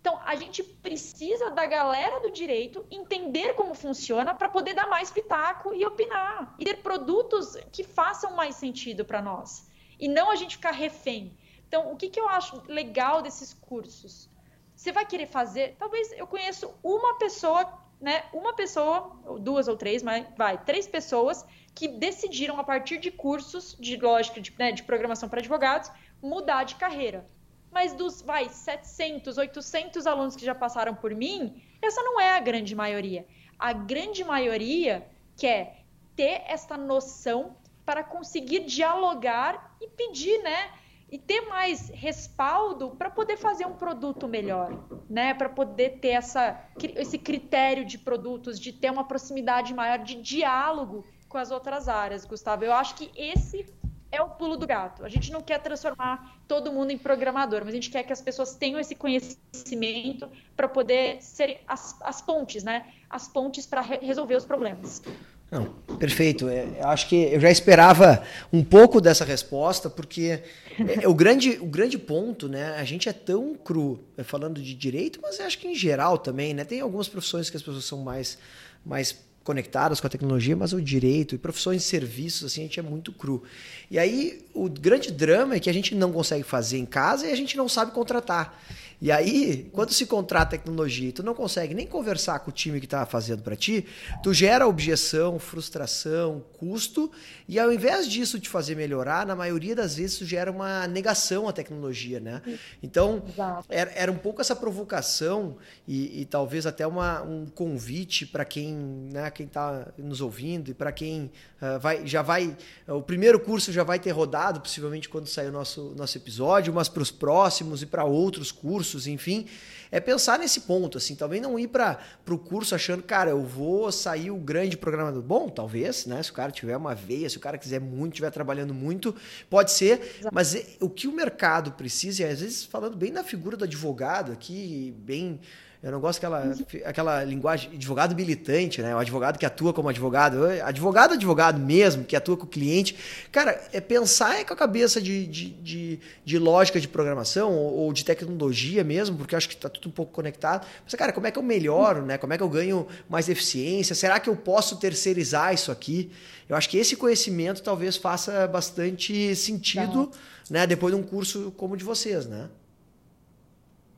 Então, a gente precisa da galera do direito entender como funciona para poder dar mais pitaco e opinar. E ter produtos que façam mais sentido para nós. E não a gente ficar refém. Então, o que, que eu acho legal desses cursos? Você vai querer fazer. Talvez eu conheço uma pessoa, né? Uma pessoa, duas ou três, mas vai, três pessoas que decidiram, a partir de cursos de lógica de, né, de programação para advogados, mudar de carreira mas dos, vai, 700, 800 alunos que já passaram por mim, essa não é a grande maioria. A grande maioria quer ter essa noção para conseguir dialogar e pedir, né? E ter mais respaldo para poder fazer um produto melhor, né? Para poder ter essa, esse critério de produtos, de ter uma proximidade maior de diálogo com as outras áreas, Gustavo. Eu acho que esse é o pulo do gato. A gente não quer transformar todo mundo em programador, mas a gente quer que as pessoas tenham esse conhecimento para poder ser as, as, pontes, né? As pontes para re resolver os problemas. Não, perfeito. É, eu acho que eu já esperava um pouco dessa resposta, porque é, é, o, grande, o grande ponto, né? A gente é tão cru é, falando de direito, mas acho que em geral também, né? Tem algumas profissões que as pessoas são mais, mais conectadas com a tecnologia, mas o direito e profissões de serviços, assim, a gente é muito cru. E aí, o grande drama é que a gente não consegue fazer em casa e a gente não sabe contratar. E aí, quando se contrata tecnologia e tu não consegue nem conversar com o time que está fazendo para ti, tu gera objeção, frustração, custo, e ao invés disso te fazer melhorar, na maioria das vezes tu gera uma negação à tecnologia, né? Então, era, era um pouco essa provocação e, e talvez até uma, um convite para quem né, quem está nos ouvindo e para quem uh, vai, já vai. Uh, o primeiro curso já vai ter rodado, possivelmente quando sair o nosso, nosso episódio, mas para os próximos e para outros cursos cursos, enfim, é pensar nesse ponto, assim, também não ir para o curso achando, cara, eu vou sair o grande programador. Bom, talvez, né? Se o cara tiver uma veia, se o cara quiser muito, estiver trabalhando muito, pode ser, Exato. mas o que o mercado precisa, e às vezes falando bem da figura do advogado aqui, bem Eu não gosto daquela aquela linguagem advogado militante, né? O advogado que atua como advogado. Advogado, advogado mesmo, que atua com o cliente. Cara, é pensar é com a cabeça de, de, de, de lógica de programação ou, ou, de tecnologia mesmo, porque eu acho que está tudo um pouco conectado. Mas, cara, como é que eu melhoro, né? Como é que eu ganho mais eficiência? Será que eu posso terceirizar isso aqui? Eu acho que esse conhecimento talvez faça bastante sentido, né? Depois de um curso como o de vocês, né?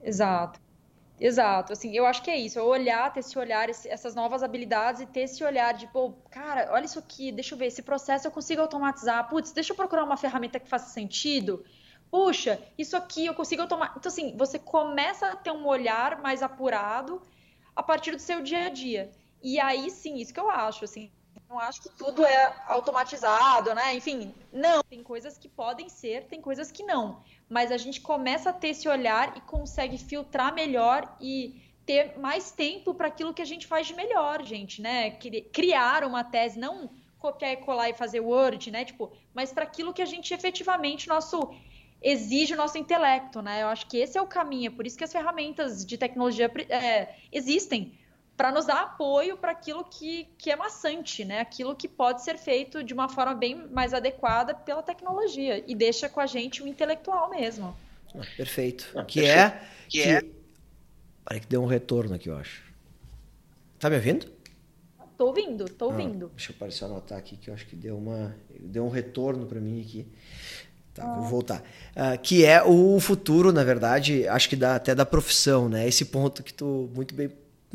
Exato. Exato, assim, eu acho que é isso, é olhar, ter esse olhar, esse, essas novas habilidades e ter esse olhar de, pô, cara, olha isso aqui, deixa eu ver, esse processo eu consigo automatizar, putz, deixa eu procurar uma ferramenta que faça sentido, puxa, isso aqui eu consigo automatizar. Então, assim, você começa a ter um olhar mais apurado a partir do seu dia a dia. E aí, sim, isso que eu acho, assim, não acho que tudo é automatizado, né? Enfim, não. Tem coisas que podem ser, tem coisas que não. Mas a gente começa a ter esse olhar e consegue filtrar melhor e ter mais tempo para aquilo que a gente faz de melhor, gente, né? Criar uma tese, não copiar e colar e fazer Word, né? Tipo, mas para aquilo que a gente efetivamente nosso exige o nosso intelecto, né? Eu acho que esse é o caminho, é por isso que as ferramentas de tecnologia é, existem para nos dar apoio para aquilo que, que é maçante, né? Aquilo que pode ser feito de uma forma bem mais adequada pela tecnologia e deixa com a gente o intelectual mesmo. Ah, perfeito. Ah, que perfeito. é que, que é Peraí que deu um retorno aqui, eu acho. Tá me ouvindo? Tô ouvindo, tô ah, ouvindo. deixa eu parecer anotar aqui que eu acho que deu uma deu um retorno para mim aqui. Tá, ah. vou voltar. Uh, que é o futuro, na verdade, acho que dá, até da profissão, né? Esse ponto que tu muito bem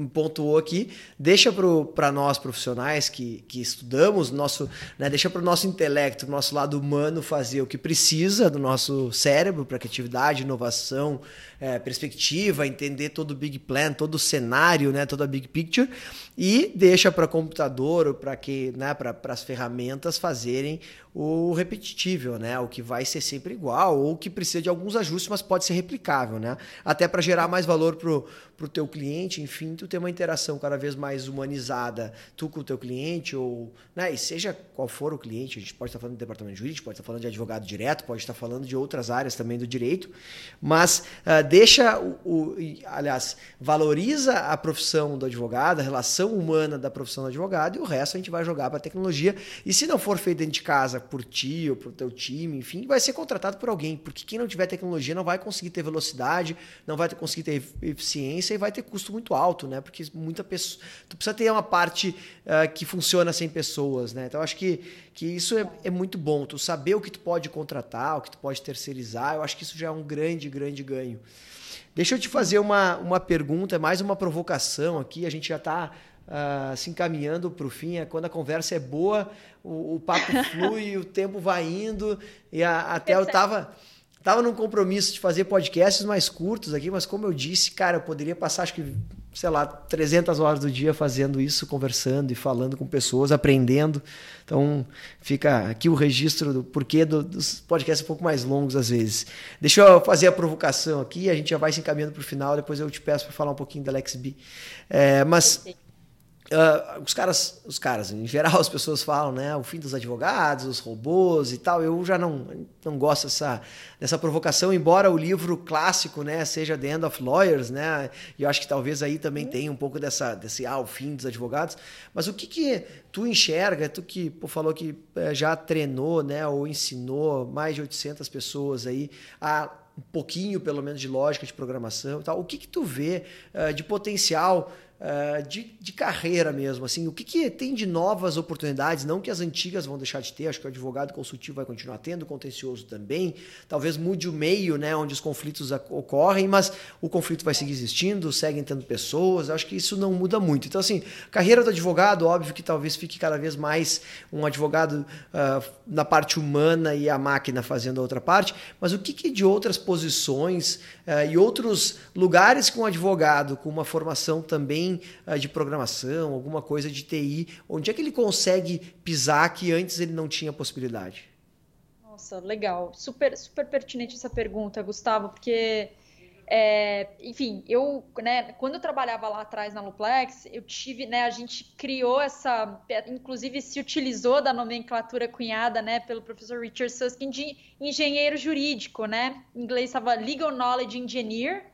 pontuou aqui, deixa para nós profissionais que, que estudamos, nosso, né, deixa para o nosso intelecto, nosso lado humano fazer o que precisa do nosso cérebro para criatividade, inovação, é, perspectiva, entender todo o big plan, todo o cenário, né, toda a big picture, e deixa para computador ou para que, né, para as ferramentas fazerem o repetitível, né, o que vai ser sempre igual ou que precisa de alguns ajustes, mas pode ser replicável, né, até para gerar mais valor pro pro teu cliente, enfim, tu ter uma interação cada vez mais humanizada, tu com o teu cliente ou, né, e seja qual for o cliente, a gente pode estar falando de departamento jurídico, pode estar falando de advogado direto, pode estar falando de outras áreas também do direito, mas uh, deixa o, o, aliás, valoriza a profissão do advogado, a relação humana da profissão do advogado e o resto a gente vai jogar para a tecnologia. E se não for feito dentro de casa por ti ou por teu time, enfim, vai ser contratado por alguém, porque quem não tiver tecnologia não vai conseguir ter velocidade, não vai conseguir ter eficiência e vai ter custo muito alto, né? Porque muita pessoa, tu precisa ter uma parte uh, que funciona sem pessoas, né? Então acho que que isso é, é muito bom, tu saber o que tu pode contratar, o que tu pode terceirizar, eu acho que isso já é um grande, grande ganho. Deixa eu te fazer uma, uma pergunta, mais uma provocação aqui. A gente já está uh, se encaminhando para o fim. É quando a conversa é boa, o, o papo flui, o tempo vai indo. E a, até eu estava tava num compromisso de fazer podcasts mais curtos aqui, mas como eu disse, cara, eu poderia passar acho que sei lá, 300 horas do dia fazendo isso, conversando e falando com pessoas, aprendendo. Então, fica aqui o registro do porquê do, dos podcasts um pouco mais longos às vezes. Deixa eu fazer a provocação aqui, a gente já vai se encaminhando para o final, depois eu te peço para falar um pouquinho da LexB. É, mas Uh, os caras, os caras, em geral, as pessoas falam, né, o fim dos advogados, os robôs e tal. Eu já não, não gosto dessa, dessa provocação, embora o livro clássico, né, seja The End of Lawyers, né, e eu acho que talvez aí também uhum. tenha um pouco dessa, desse, ah, o fim dos advogados. Mas o que que tu enxerga, tu que pô, falou que é, já treinou, né, ou ensinou mais de 800 pessoas aí a um pouquinho, pelo menos, de lógica de programação e tal. O que que tu vê uh, de potencial uh, de, de, carreira mesmo, assim, o que, que tem de novas oportunidades, não que as antigas vão deixar de ter, acho que o advogado consultivo vai continuar tendo, o contencioso também, talvez mude o meio, né, onde os conflitos ocorrem, mas o conflito vai seguir existindo, seguem tendo pessoas, acho que isso não muda muito. Então, assim, carreira do advogado, óbvio que talvez fique cada vez mais um advogado uh, na parte humana e a máquina fazendo a outra parte, mas o que, que de outras posições uh, e outros lugares com um advogado com uma formação também uh, de programação, alguma coisa de TI, onde é que ele consegue pisar que antes ele não tinha possibilidade? Nossa, legal. Super, super pertinente essa pergunta, Gustavo, porque é, enfim, eu, né, quando eu trabalhava lá atrás na Luplex, eu tive, né, a gente criou essa, inclusive se utilizou da nomenclatura cunhada, né, pelo professor Richard Susskind de engenheiro jurídico, né, em inglês estava Legal Knowledge Engineer,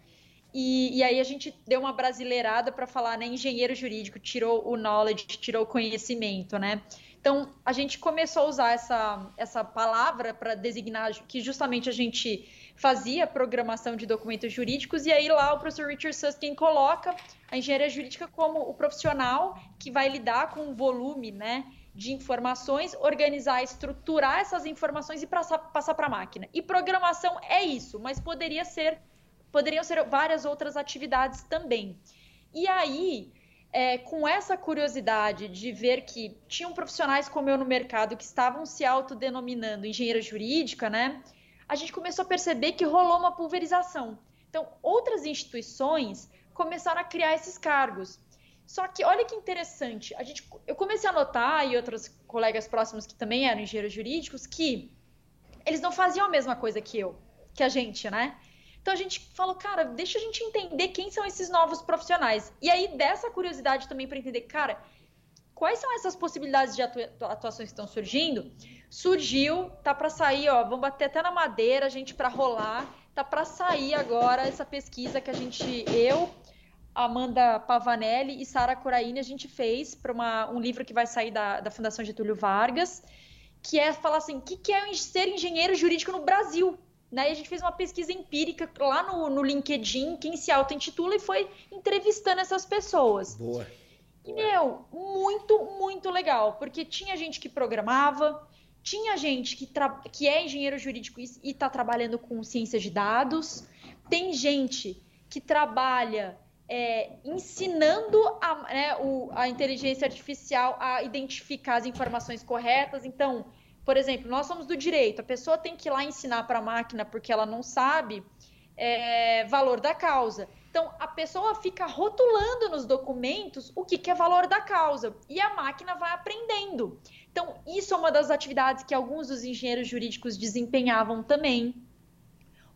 E, e, aí a gente deu uma brasileirada para falar, né? Engenheiro jurídico tirou o knowledge, tirou o conhecimento, né? Então a gente começou a usar essa, essa palavra para designar que justamente a gente fazia programação de documentos jurídicos, e aí lá o professor Richard Susskind coloca a engenharia jurídica como o profissional que vai lidar com o volume, né? de informações, organizar, estruturar essas informações e passar para a máquina. E programação é isso, mas poderia ser, poderiam ser várias outras atividades também. E aí, é, com essa curiosidade de ver que tinham profissionais como eu no mercado que estavam se autodenominando engenheira jurídica, né? A gente começou a perceber que rolou uma pulverização. Então, outras instituições começaram a criar esses cargos. Só que olha que interessante, a gente, eu comecei a notar, e outros colegas próximos que também eram engenheiros jurídicos, que eles não faziam a mesma coisa que eu, que a gente, né? Então a gente falou, cara, deixa a gente entender quem são esses novos profissionais. E aí, dessa curiosidade também para entender, cara, quais são essas possibilidades de atuações que estão surgindo? Surgiu, tá para sair, ó, vamos bater até na madeira, gente para rolar, tá para sair agora essa pesquisa que a gente, eu, Amanda Pavanelli e Sara Coraine a gente fez para um livro que vai sair da, da Fundação Getúlio Vargas, que é falar assim, o que, que é ser engenheiro jurídico no Brasil? Né? E a gente fez uma pesquisa empírica lá no, no LinkedIn, quem se auto-intitula, e foi entrevistando essas pessoas. Boa. E, meu, muito, muito legal, porque tinha gente que programava, tinha gente que, que é engenheiro jurídico e está trabalhando com ciência de dados, tem gente que trabalha é, ensinando a, né, o, a inteligência artificial a identificar as informações corretas. Então, por exemplo, nós somos do direito, a pessoa tem que ir lá ensinar para a máquina porque ela não sabe é, valor da causa. Então, a pessoa fica rotulando nos documentos o que, que é valor da causa e a máquina vai aprendendo. Então, isso é uma das atividades que alguns dos engenheiros jurídicos desempenhavam também.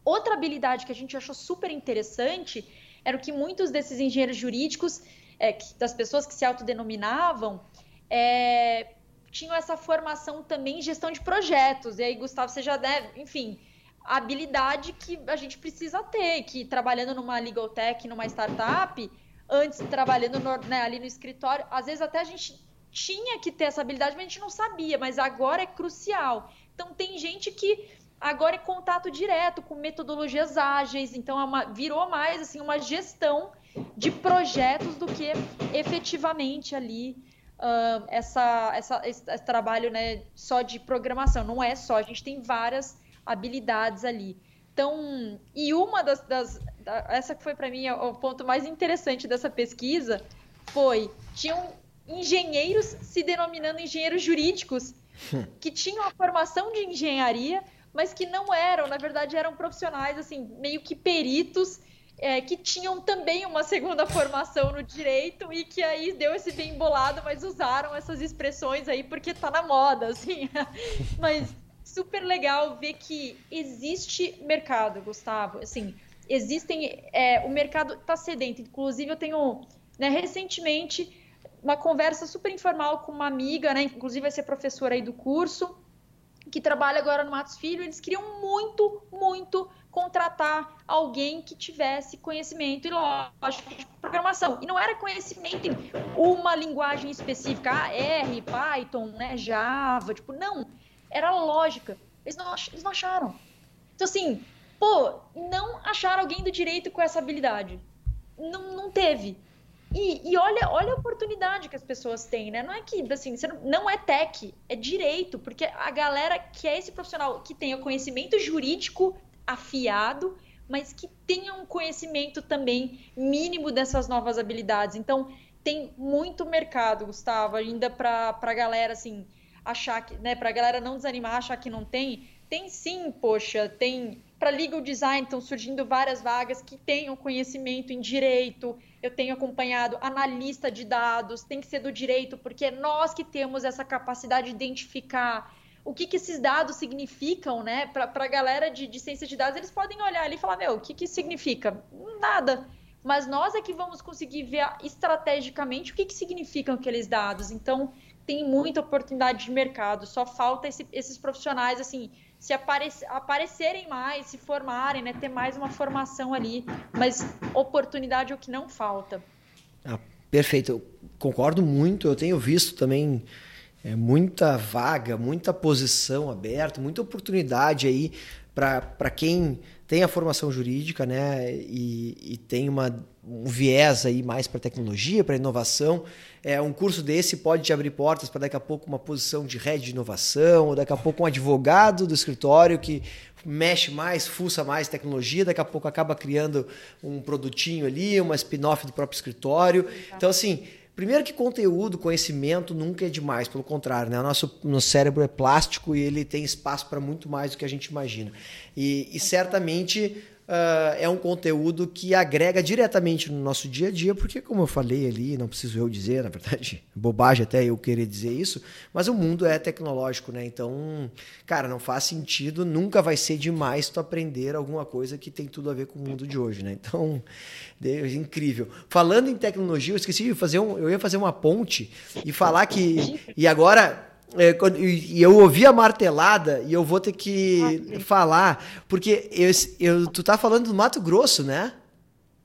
Outra habilidade que a gente achou super interessante era o que muitos desses engenheiros jurídicos, é, das pessoas que se autodenominavam, é, tinham essa formação também em gestão de projetos. E aí, Gustavo, você já deve, enfim, a habilidade que a gente precisa ter, que trabalhando numa legal tech, numa startup, antes trabalhando no, né, ali no escritório, às vezes até a gente tinha que ter essa habilidade, mas a gente não sabia, mas agora é crucial. Então tem gente que agora em contato direto com metodologias ágeis, então é uma, virou mais assim uma gestão de projetos do que efetivamente ali uh, essa, essa, esse, esse, trabalho né, só de programação. Não é só, a gente tem várias habilidades ali. Então, e uma das, das da, essa que foi para mim o ponto mais interessante dessa pesquisa foi tinham engenheiros se denominando engenheiros jurídicos que tinham a formação de engenharia mas que não eram, na verdade eram profissionais, assim, meio que peritos, é, que tinham também uma segunda formação no direito e que aí deu esse bem bolado, mas usaram essas expressões aí porque tá na moda, assim. mas super legal ver que existe mercado, Gustavo. Assim, existem. É, o mercado está sedento. Inclusive, eu tenho né, recentemente uma conversa super informal com uma amiga, né? Inclusive vai ser professora aí do curso que trabalha agora no Matos Filho, eles queriam muito, muito contratar alguém que tivesse conhecimento e lógico de programação. E não era conhecimento em uma linguagem específica, ah, R, Python, né, Java, tipo, não. Era lógica. Eles não, eles não acharam. Então, assim, pô, não acharam alguém do direito com essa habilidade. Não, não teve. E, e, olha, olha a oportunidade que as pessoas têm, né? Não é que, assim, não é tech, é direito, porque a galera que é esse profissional que tenha conhecimento jurídico afiado, mas que tenha um conhecimento também mínimo dessas novas habilidades. Então, tem muito mercado, Gustavo, ainda para a galera, assim, achar que, né, para a galera não desanimar, achar que não tem. Tem sim, poxa, tem para legal design estão surgindo várias vagas que tenham conhecimento em direito. Eu tenho acompanhado analista de dados, tem que ser do direito, porque é nós que temos essa capacidade de identificar o que, que esses dados significam, né? Para a galera de, de, ciência de dados, eles podem olhar ali e falar: meu, o que, que significa? Nada. Mas nós é que vamos conseguir ver estrategicamente o que, que significam aqueles dados. Então, tem muita oportunidade de mercado, só falta esse, esses profissionais, assim, se aparec aparecerem mais, se formarem, né, ter mais uma formação ali, mas oportunidade é o que não falta. Ah, perfeito, eu concordo muito, eu tenho visto também é, muita vaga, muita posição aberta, muita oportunidade aí para quem tem a formação jurídica, né, e, e tem uma, um viés aí mais para tecnologia, para inovação. É, um curso desse pode te abrir portas para daqui a pouco uma posição de rede de inovação, ou daqui a pouco um advogado do escritório que mexe mais, fuça mais tecnologia, daqui a pouco acaba criando um produtinho ali, uma spin-off do próprio escritório. Então, assim, Primeiro que conteúdo, conhecimento nunca é demais, pelo contrário, né? O nosso, nosso cérebro é plástico e ele tem espaço para muito mais do que a gente imagina. E, e certamente uh, é um conteúdo que agrega diretamente no nosso dia a dia, porque, como eu falei ali, não preciso eu dizer, na verdade, bobagem até eu querer dizer isso, mas o mundo é tecnológico, né? Então, cara, não faz sentido, nunca vai ser demais tu aprender alguma coisa que tem tudo a ver com o mundo de hoje, né? Então, Deus, incrível. Falando em tecnologia, eu esqueci de fazer um, eu ia fazer uma ponte e falar que e agora é, quando, e eu ouvi a martelada e eu vou ter que ah, falar, porque eu, eu, tu tá falando do Mato Grosso, né?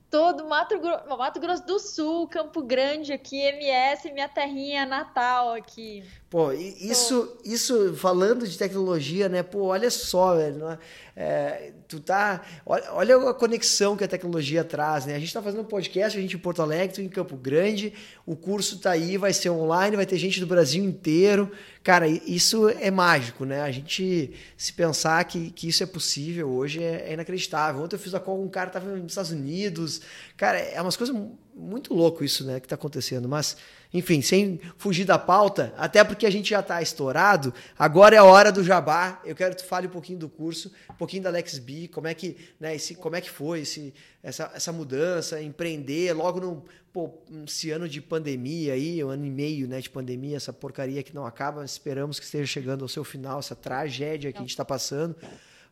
Todo Mato, Mato Grosso do Sul, Campo Grande aqui, MS, minha terrinha natal aqui. Pô, isso, isso falando de tecnologia, né? Pô, olha só, velho. É, é, tu tá. Olha, olha, a conexão que a tecnologia traz, né? A gente está fazendo um podcast, a gente em Porto Alegre, em Campo Grande, o curso tá aí, vai ser online, vai ter gente do Brasil inteiro. Cara, isso é mágico, né? A gente se pensar que, que isso é possível hoje é, é inacreditável. Ontem eu fiz a call com um cara que tava nos Estados Unidos. Cara, é umas coisas muito louco isso, né, que está acontecendo. Mas, enfim, sem fugir da pauta, até porque a gente já está estourado, agora é a hora do jabá. Eu quero que tu fale um pouquinho do curso, um pouquinho da LexB, como é que, né, esse, como é que foi esse, essa, essa mudança, empreender logo no pô, esse ano de pandemia aí, um ano e meio né, de pandemia, essa porcaria que não acaba, esperamos que esteja chegando ao seu final, essa tragédia que a gente está passando.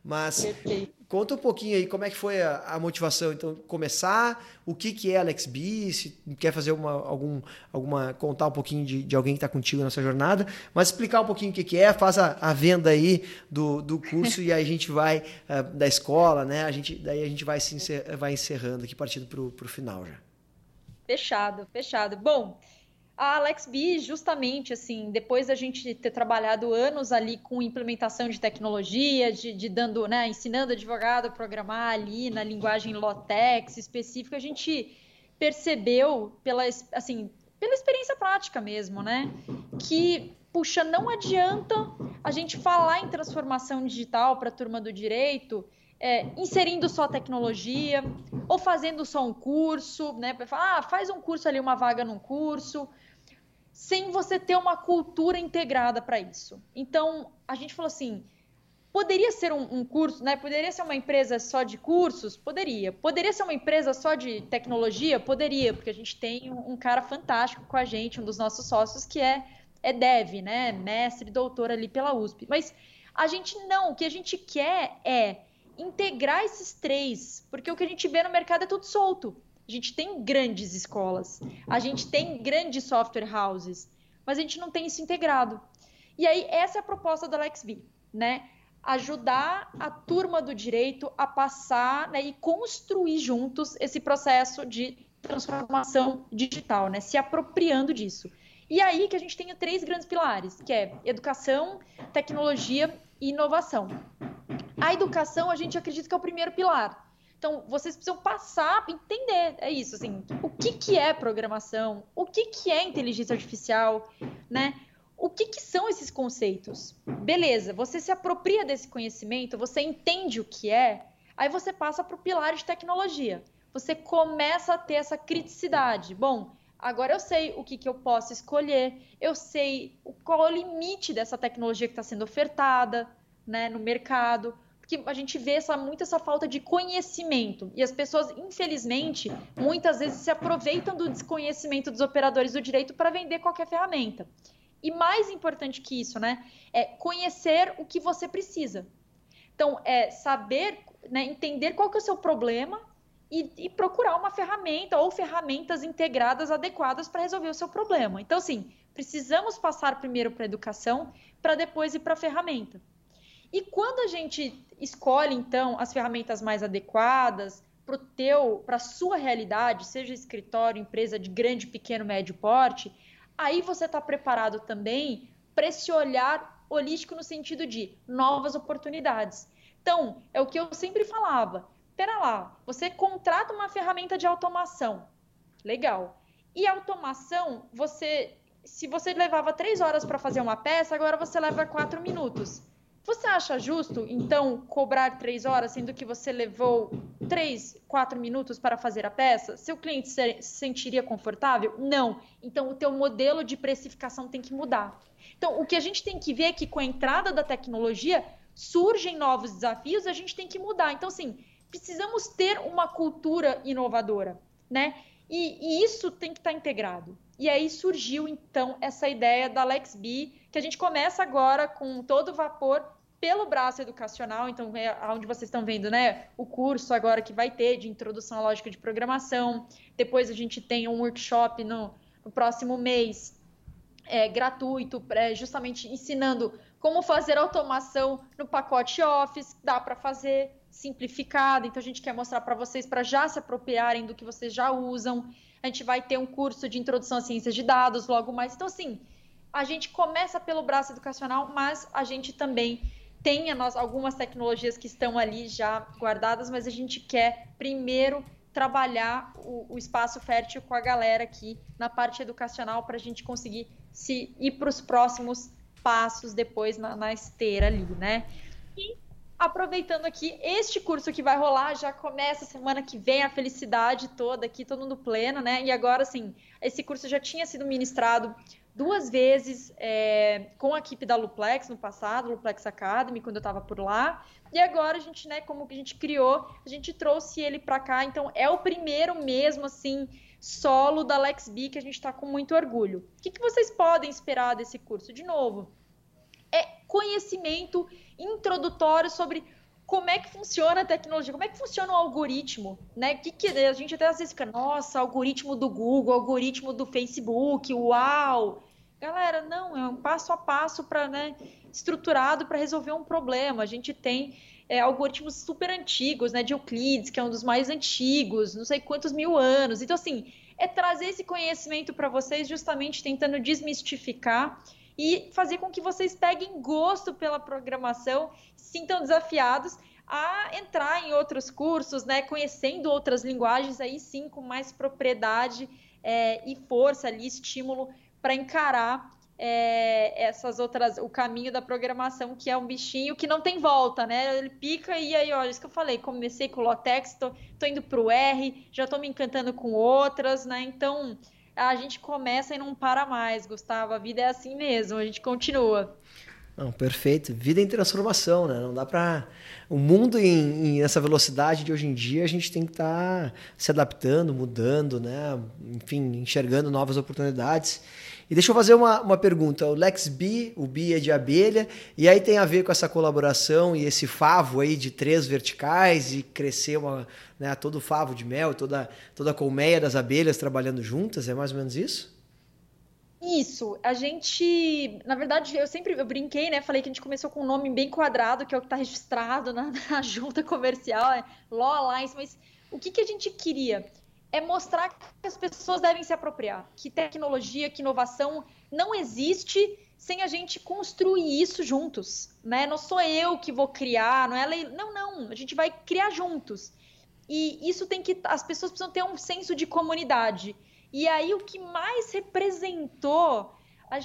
Mas conta um pouquinho aí como é que foi a, a, motivação. Então, começar, o que, que é Alex B, se quer fazer uma, algum, alguma. contar um pouquinho de, de alguém que está contigo nessa jornada, mas explicar um pouquinho o que, que é, faz a, a venda aí do, do curso e aí a gente vai uh, da escola, né? A gente, daí a gente vai, se encer, vai encerrando aqui, partindo para o final já. Fechado, fechado. Bom, a Alex B, justamente assim, depois da gente ter trabalhado anos ali com implementação de tecnologia, de, de dando, né, ensinando advogado a programar ali na linguagem Lotex específica, a gente percebeu pela, assim, pela experiência prática mesmo, né, que puxa, não adianta a gente falar em transformação digital para a turma do direito é, inserindo só tecnologia ou fazendo só um curso, né? Falar, ah, faz um curso ali, uma vaga num curso, sem você ter uma cultura integrada para isso. Então, a gente falou assim, poderia ser um, um, curso, né? Poderia ser uma empresa só de cursos? Poderia. Poderia ser uma empresa só de tecnologia? Poderia, porque a gente tem um, um cara fantástico com a gente, um dos nossos sócios, que é, é dev, né? Mestre, doutor ali pela USP. Mas a gente não, o que a gente quer é integrar esses três, porque o que a gente vê no mercado é tudo solto. A gente tem grandes escolas, a gente tem grandes software houses, mas a gente não tem isso integrado. E aí, essa é a proposta da LexB, né? Ajudar a turma do direito a passar né, e construir juntos esse processo de transformação digital, né? Se apropriando disso. E aí que a gente tem três grandes pilares, que é educação, tecnologia e inovação. A educação, a gente acredita que é o primeiro pilar. Então, vocês precisam passar, entender, é isso, assim, o que, que é programação, o que, que é inteligência artificial, né? O que, que são esses conceitos? Beleza, você se apropria desse conhecimento, você entende o que é, aí você passa para o pilar de tecnologia. Você começa a ter essa criticidade. Bom, agora eu sei o que, que eu posso escolher, eu sei qual é o limite dessa tecnologia que está sendo ofertada né, no mercado, que a gente vê essa, muito essa falta de conhecimento. E as pessoas, infelizmente, muitas vezes se aproveitam do desconhecimento dos operadores do direito para vender qualquer ferramenta. E mais importante que isso, né? É conhecer o que você precisa. Então, é saber, né, entender qual que é o seu problema e, e procurar uma ferramenta ou ferramentas integradas adequadas para resolver o seu problema. Então, assim, precisamos passar primeiro para a educação para depois ir para a ferramenta. E quando a gente escolhe então as ferramentas mais adequadas para teu, para sua realidade, seja escritório, empresa de grande, pequeno, médio porte, aí você está preparado também para esse olhar holístico no sentido de novas oportunidades. Então, é o que eu sempre falava. Pera lá, você contrata uma ferramenta de automação. Legal. E automação, você, se você levava três horas para fazer uma peça, agora você leva quatro minutos. Você acha justo, então, cobrar três horas, sendo que você levou três, quatro minutos para fazer a peça? Seu cliente se sentiria confortável? Não. Então, o teu modelo de precificação tem que mudar. Então, o que a gente tem que ver é que com a entrada da tecnologia surgem novos desafios, a gente tem que mudar. Então, assim, precisamos ter uma cultura inovadora, né? E, e isso tem que estar integrado. E aí surgiu, então, essa ideia da LexB, que a gente começa agora com todo vapor pelo braço educacional, então é onde vocês estão vendo, né, o curso agora que vai ter de introdução à lógica de programação. Depois a gente tem um workshop no, no próximo mês, é, gratuito, é, justamente ensinando como fazer automação no pacote Office, dá para fazer simplificado. Então a gente quer mostrar para vocês para já se apropriarem do que vocês já usam. A gente vai ter um curso de introdução à ciência de dados logo mais. Então assim, a gente começa pelo braço educacional, mas a gente também tem algumas tecnologias que estão ali já guardadas, mas a gente quer primeiro trabalhar o, o espaço fértil com a galera aqui na parte educacional para a gente conseguir se ir para os próximos passos depois na, na esteira ali, né? E aproveitando aqui, este curso que vai rolar já começa semana que vem, a felicidade toda aqui, todo mundo pleno, né? E agora, assim, esse curso já tinha sido ministrado duas vezes é, com a equipe da Luplex no passado, Luplex Academy, quando eu estava por lá. E agora a gente, né, como a gente criou, a gente trouxe ele para cá. Então é o primeiro mesmo, assim, solo da LexB que a gente está com muito orgulho. O que, que vocês podem esperar desse curso? De novo, é conhecimento introdutório sobre como é que funciona a tecnologia, como é que funciona o algoritmo, né? Que, que a gente até às vezes fica, nossa, algoritmo do Google, algoritmo do Facebook, uau! Galera, não, é um passo a passo para, né, estruturado para resolver um problema. A gente tem é, algoritmos super antigos, né, de Euclides, que é um dos mais antigos, não sei quantos mil anos. Então, assim, é trazer esse conhecimento para vocês, justamente tentando desmistificar e fazer com que vocês peguem gosto pela programação, sintam desafiados a entrar em outros cursos, né, conhecendo outras linguagens, aí sim com mais propriedade é, e força ali, estímulo para encarar é, essas outras, o caminho da programação, que é um bichinho que não tem volta, né? Ele pica e aí, olha, isso que eu falei, comecei com o Lotex, tô, tô indo para o R, já estou me encantando com outras, né? Então, a gente começa e não para mais, Gustavo. A vida é assim mesmo, a gente continua. Não, perfeito. Vida em transformação, né? Não dá para o mundo em, em, essa velocidade de hoje em dia, a gente tem que estar tá se adaptando, mudando, né? Enfim, enxergando novas oportunidades. E deixa eu fazer uma, uma pergunta. O Lex B, o B é de abelha, e aí tem a ver com essa colaboração e esse favo aí de três verticais e crescer uma, né, todo o favo de mel, toda, toda a colmeia das abelhas trabalhando juntas, é mais ou menos isso? Isso, a gente, na verdade, eu sempre eu brinquei, né? Falei que a gente começou com um nome bem quadrado, que é o que está registrado na, na, junta comercial, é Law Alliance, mas o que, que a gente queria? É mostrar que as pessoas devem se apropriar, que tecnologia, que inovação não existe sem a gente construir isso juntos, né? Não sou eu que vou criar, não é lei... não, não, a gente vai criar juntos. E isso tem que as pessoas precisam ter um senso de comunidade. E aí o que mais representou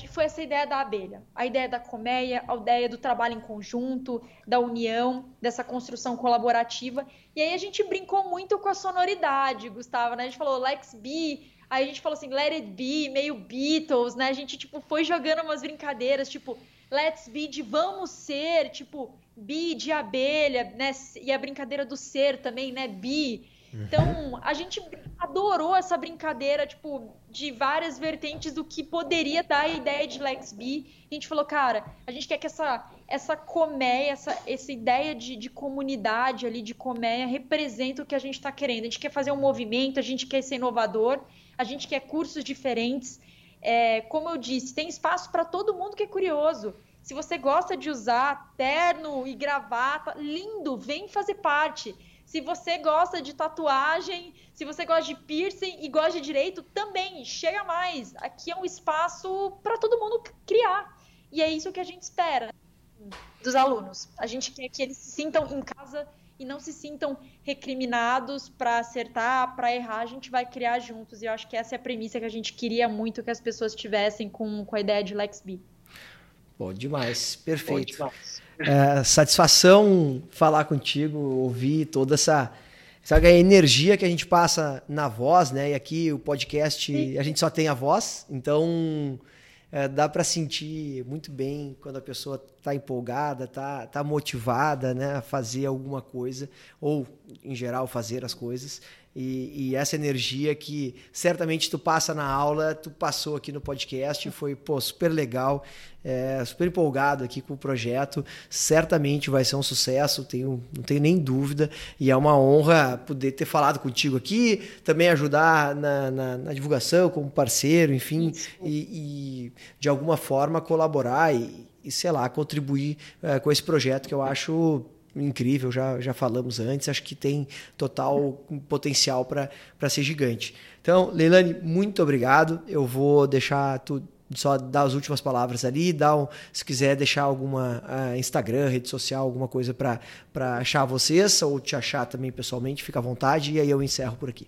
foi essa ideia da abelha, a ideia da colmeia, a ideia do trabalho em conjunto, da união, dessa construção colaborativa. E aí a gente brincou muito com a sonoridade, Gustavo, né? A gente falou Lex Be, aí a gente falou assim, Let It Be, meio Beatles, né? A gente, tipo, foi jogando umas brincadeiras, tipo, Let's Be de vamos ser, tipo, Be de abelha, né? E a brincadeira do ser também, né? Be. Então, a gente adorou essa brincadeira, tipo, de várias vertentes do que poderia dar a ideia de Lex B. A gente falou, cara, a gente quer que essa, essa colmeia, essa, essa ideia de, de comunidade ali, de colmeia, represente o que a gente está querendo. A gente quer fazer um movimento, a gente quer ser inovador, a gente quer cursos diferentes. É, como eu disse, tem espaço para todo mundo que é curioso Se você gosta de usar terno e gravata, lindo, vem fazer parte. Se você gosta de tatuagem, se você gosta de piercing e gosta de direito, também chega mais. Aqui é um espaço para todo mundo criar. E é isso que a gente espera dos alunos. A gente quer que eles se sintam em casa e não se sintam recriminados para acertar, para errar. A gente vai criar juntos. E eu acho que essa é a premissa que a gente queria muito que as pessoas tivessem com, com a ideia de LexB. Bom, demais. Perfeito. Bom, demais. É, satisfação falar contigo, ouvir toda essa sabe, a energia que a gente passa na voz, né? E aqui o podcast, Sim. a gente só tem a voz, então é, dá para sentir muito bem quando a pessoa está empolgada, está tá motivada né, a fazer alguma coisa, ou em geral fazer as coisas. E, e, essa energia que certamente tu passa na aula, tu passou aqui no podcast, foi pô, super legal, é, super empolgado aqui com o projeto. Certamente vai ser um sucesso, tenho, não tenho nem dúvida. E é uma honra poder ter falado contigo aqui, também ajudar na, na, na divulgação como parceiro, enfim, e, e, de alguma forma colaborar e, e sei lá, contribuir é, com esse projeto que eu acho incrível, já, já falamos antes, acho que tem total potencial para ser gigante. Então, Leilani, muito obrigado. Eu vou deixar tu só dar as últimas palavras ali, dar um, se quiser deixar alguma uh, Instagram, rede social, alguma coisa para achar vocês ou te achar também pessoalmente, fica à vontade e aí eu encerro por aqui.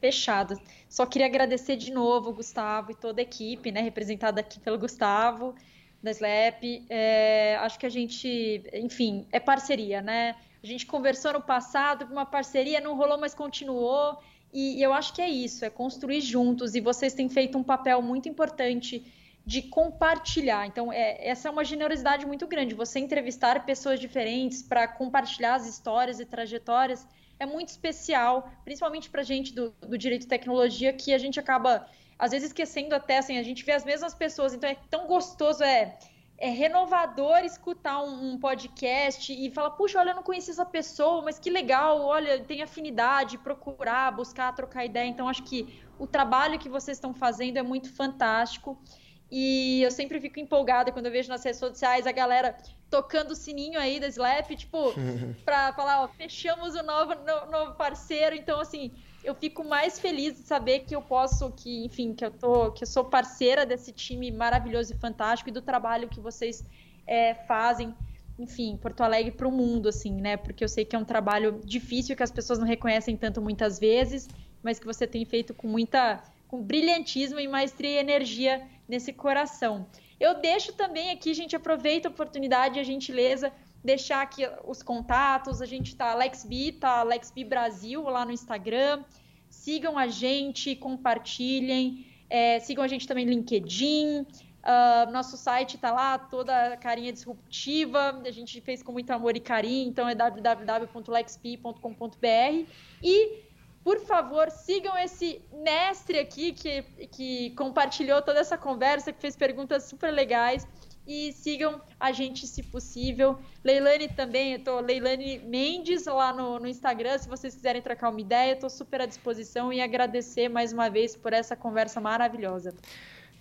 Fechado. Só queria agradecer de novo o Gustavo e toda a equipe, né, representada aqui pelo Gustavo da Slap. É, acho que a gente, enfim, é parceria, né? A gente conversou no passado, uma parceria não rolou, mas continuou. E, e eu acho que é isso, é construir juntos. E vocês têm feito um papel muito importante de compartilhar. Então, é, essa é uma generosidade muito grande. Você entrevistar pessoas diferentes para compartilhar as histórias e trajetórias é muito especial, principalmente para a gente do, do direito e tecnologia, que a gente acaba às vezes esquecendo até, assim, a gente vê as mesmas pessoas, então é tão gostoso, é, é renovador escutar um, um, podcast e falar, puxa, olha, eu não conheci essa pessoa, mas que legal, olha, tem afinidade, procurar, buscar, trocar ideia. Então, acho que o trabalho que vocês estão fazendo é muito fantástico. E eu sempre fico empolgada quando eu vejo nas redes sociais a galera tocando o sininho aí da Slap, tipo, para falar, ó, fechamos o novo, no, novo parceiro. Então, assim, eu fico mais feliz de saber que eu posso, que, enfim, que eu tô, que eu sou parceira desse time maravilhoso e fantástico e do trabalho que vocês é, fazem, enfim, Porto Alegre para o mundo, assim, né? Porque eu sei que é um trabalho difícil que as pessoas não reconhecem tanto muitas vezes, mas que você tem feito com muita, com brilhantismo e maestria e energia nesse coração. Eu deixo também aqui, gente, aproveita a oportunidade, a gentileza deixar aqui os contatos. A gente tá LexB, tá LexB Brasil lá no Instagram. Sigam a gente, compartilhem. É, sigam a gente também no LinkedIn. Uh, nosso site está lá, toda carinha disruptiva. A gente fez com muito amor e carinho, então é www.lexp.com.br. E, por favor, sigam esse mestre aqui que, que compartilhou toda essa conversa, que fez perguntas super legais e sigam a gente se possível. Leilane também, eu tô Leilane Mendes lá no, no Instagram, se vocês quiserem trocar uma ideia, estou super à disposição e agradecer mais uma vez por essa conversa maravilhosa.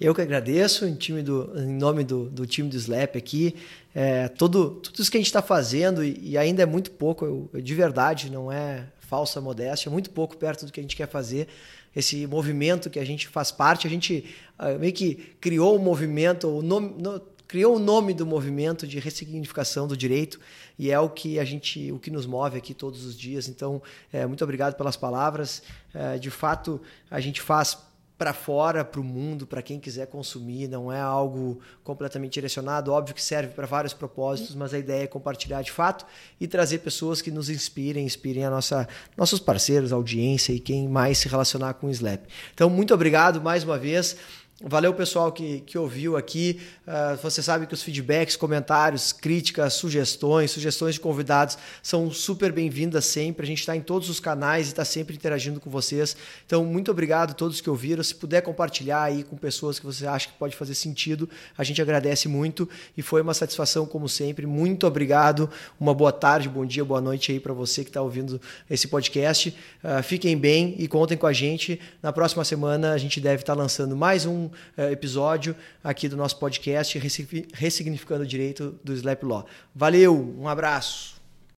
Eu que agradeço em, time do, em nome do, do time do Slap aqui. É, todo, tudo isso que a gente está fazendo, e, e, ainda é muito pouco, eu, eu, de verdade, não é falsa modéstia, é muito pouco perto do que a gente quer fazer. Esse movimento que a gente faz parte, a gente uh, meio que criou o um movimento, o nome, no, criou o nome do movimento de ressignificação do direito e é o que a gente, o que nos move aqui todos os dias. Então, é, muito obrigado pelas palavras. É, de fato, a gente faz para fora, para o mundo, para quem quiser consumir, não é algo completamente direcionado. Óbvio que serve para vários propósitos, mas a ideia é compartilhar de fato e trazer pessoas que nos inspirem, inspirem a nossa, nossos parceiros, audiência e quem mais se relacionar com o Slap. Então, muito obrigado mais uma vez. Valeu, pessoal que, que ouviu aqui. Uh, você sabe que os feedbacks, comentários, críticas, sugestões, sugestões de convidados são super bem-vindas sempre. A gente está em todos os canais e está sempre interagindo com vocês. Então, muito obrigado a todos que ouviram. Se puder compartilhar aí com pessoas que você acha que pode fazer sentido, a gente agradece muito e foi uma satisfação, como sempre. Muito obrigado. Uma boa tarde, bom dia, boa noite aí para você que está ouvindo esse podcast. Uh, fiquem bem e contem com a gente. Na próxima semana, a gente deve estar tá lançando mais um episódio aqui do nosso podcast Ressignificando o Direito do Slap Law. Valeu, um abraço.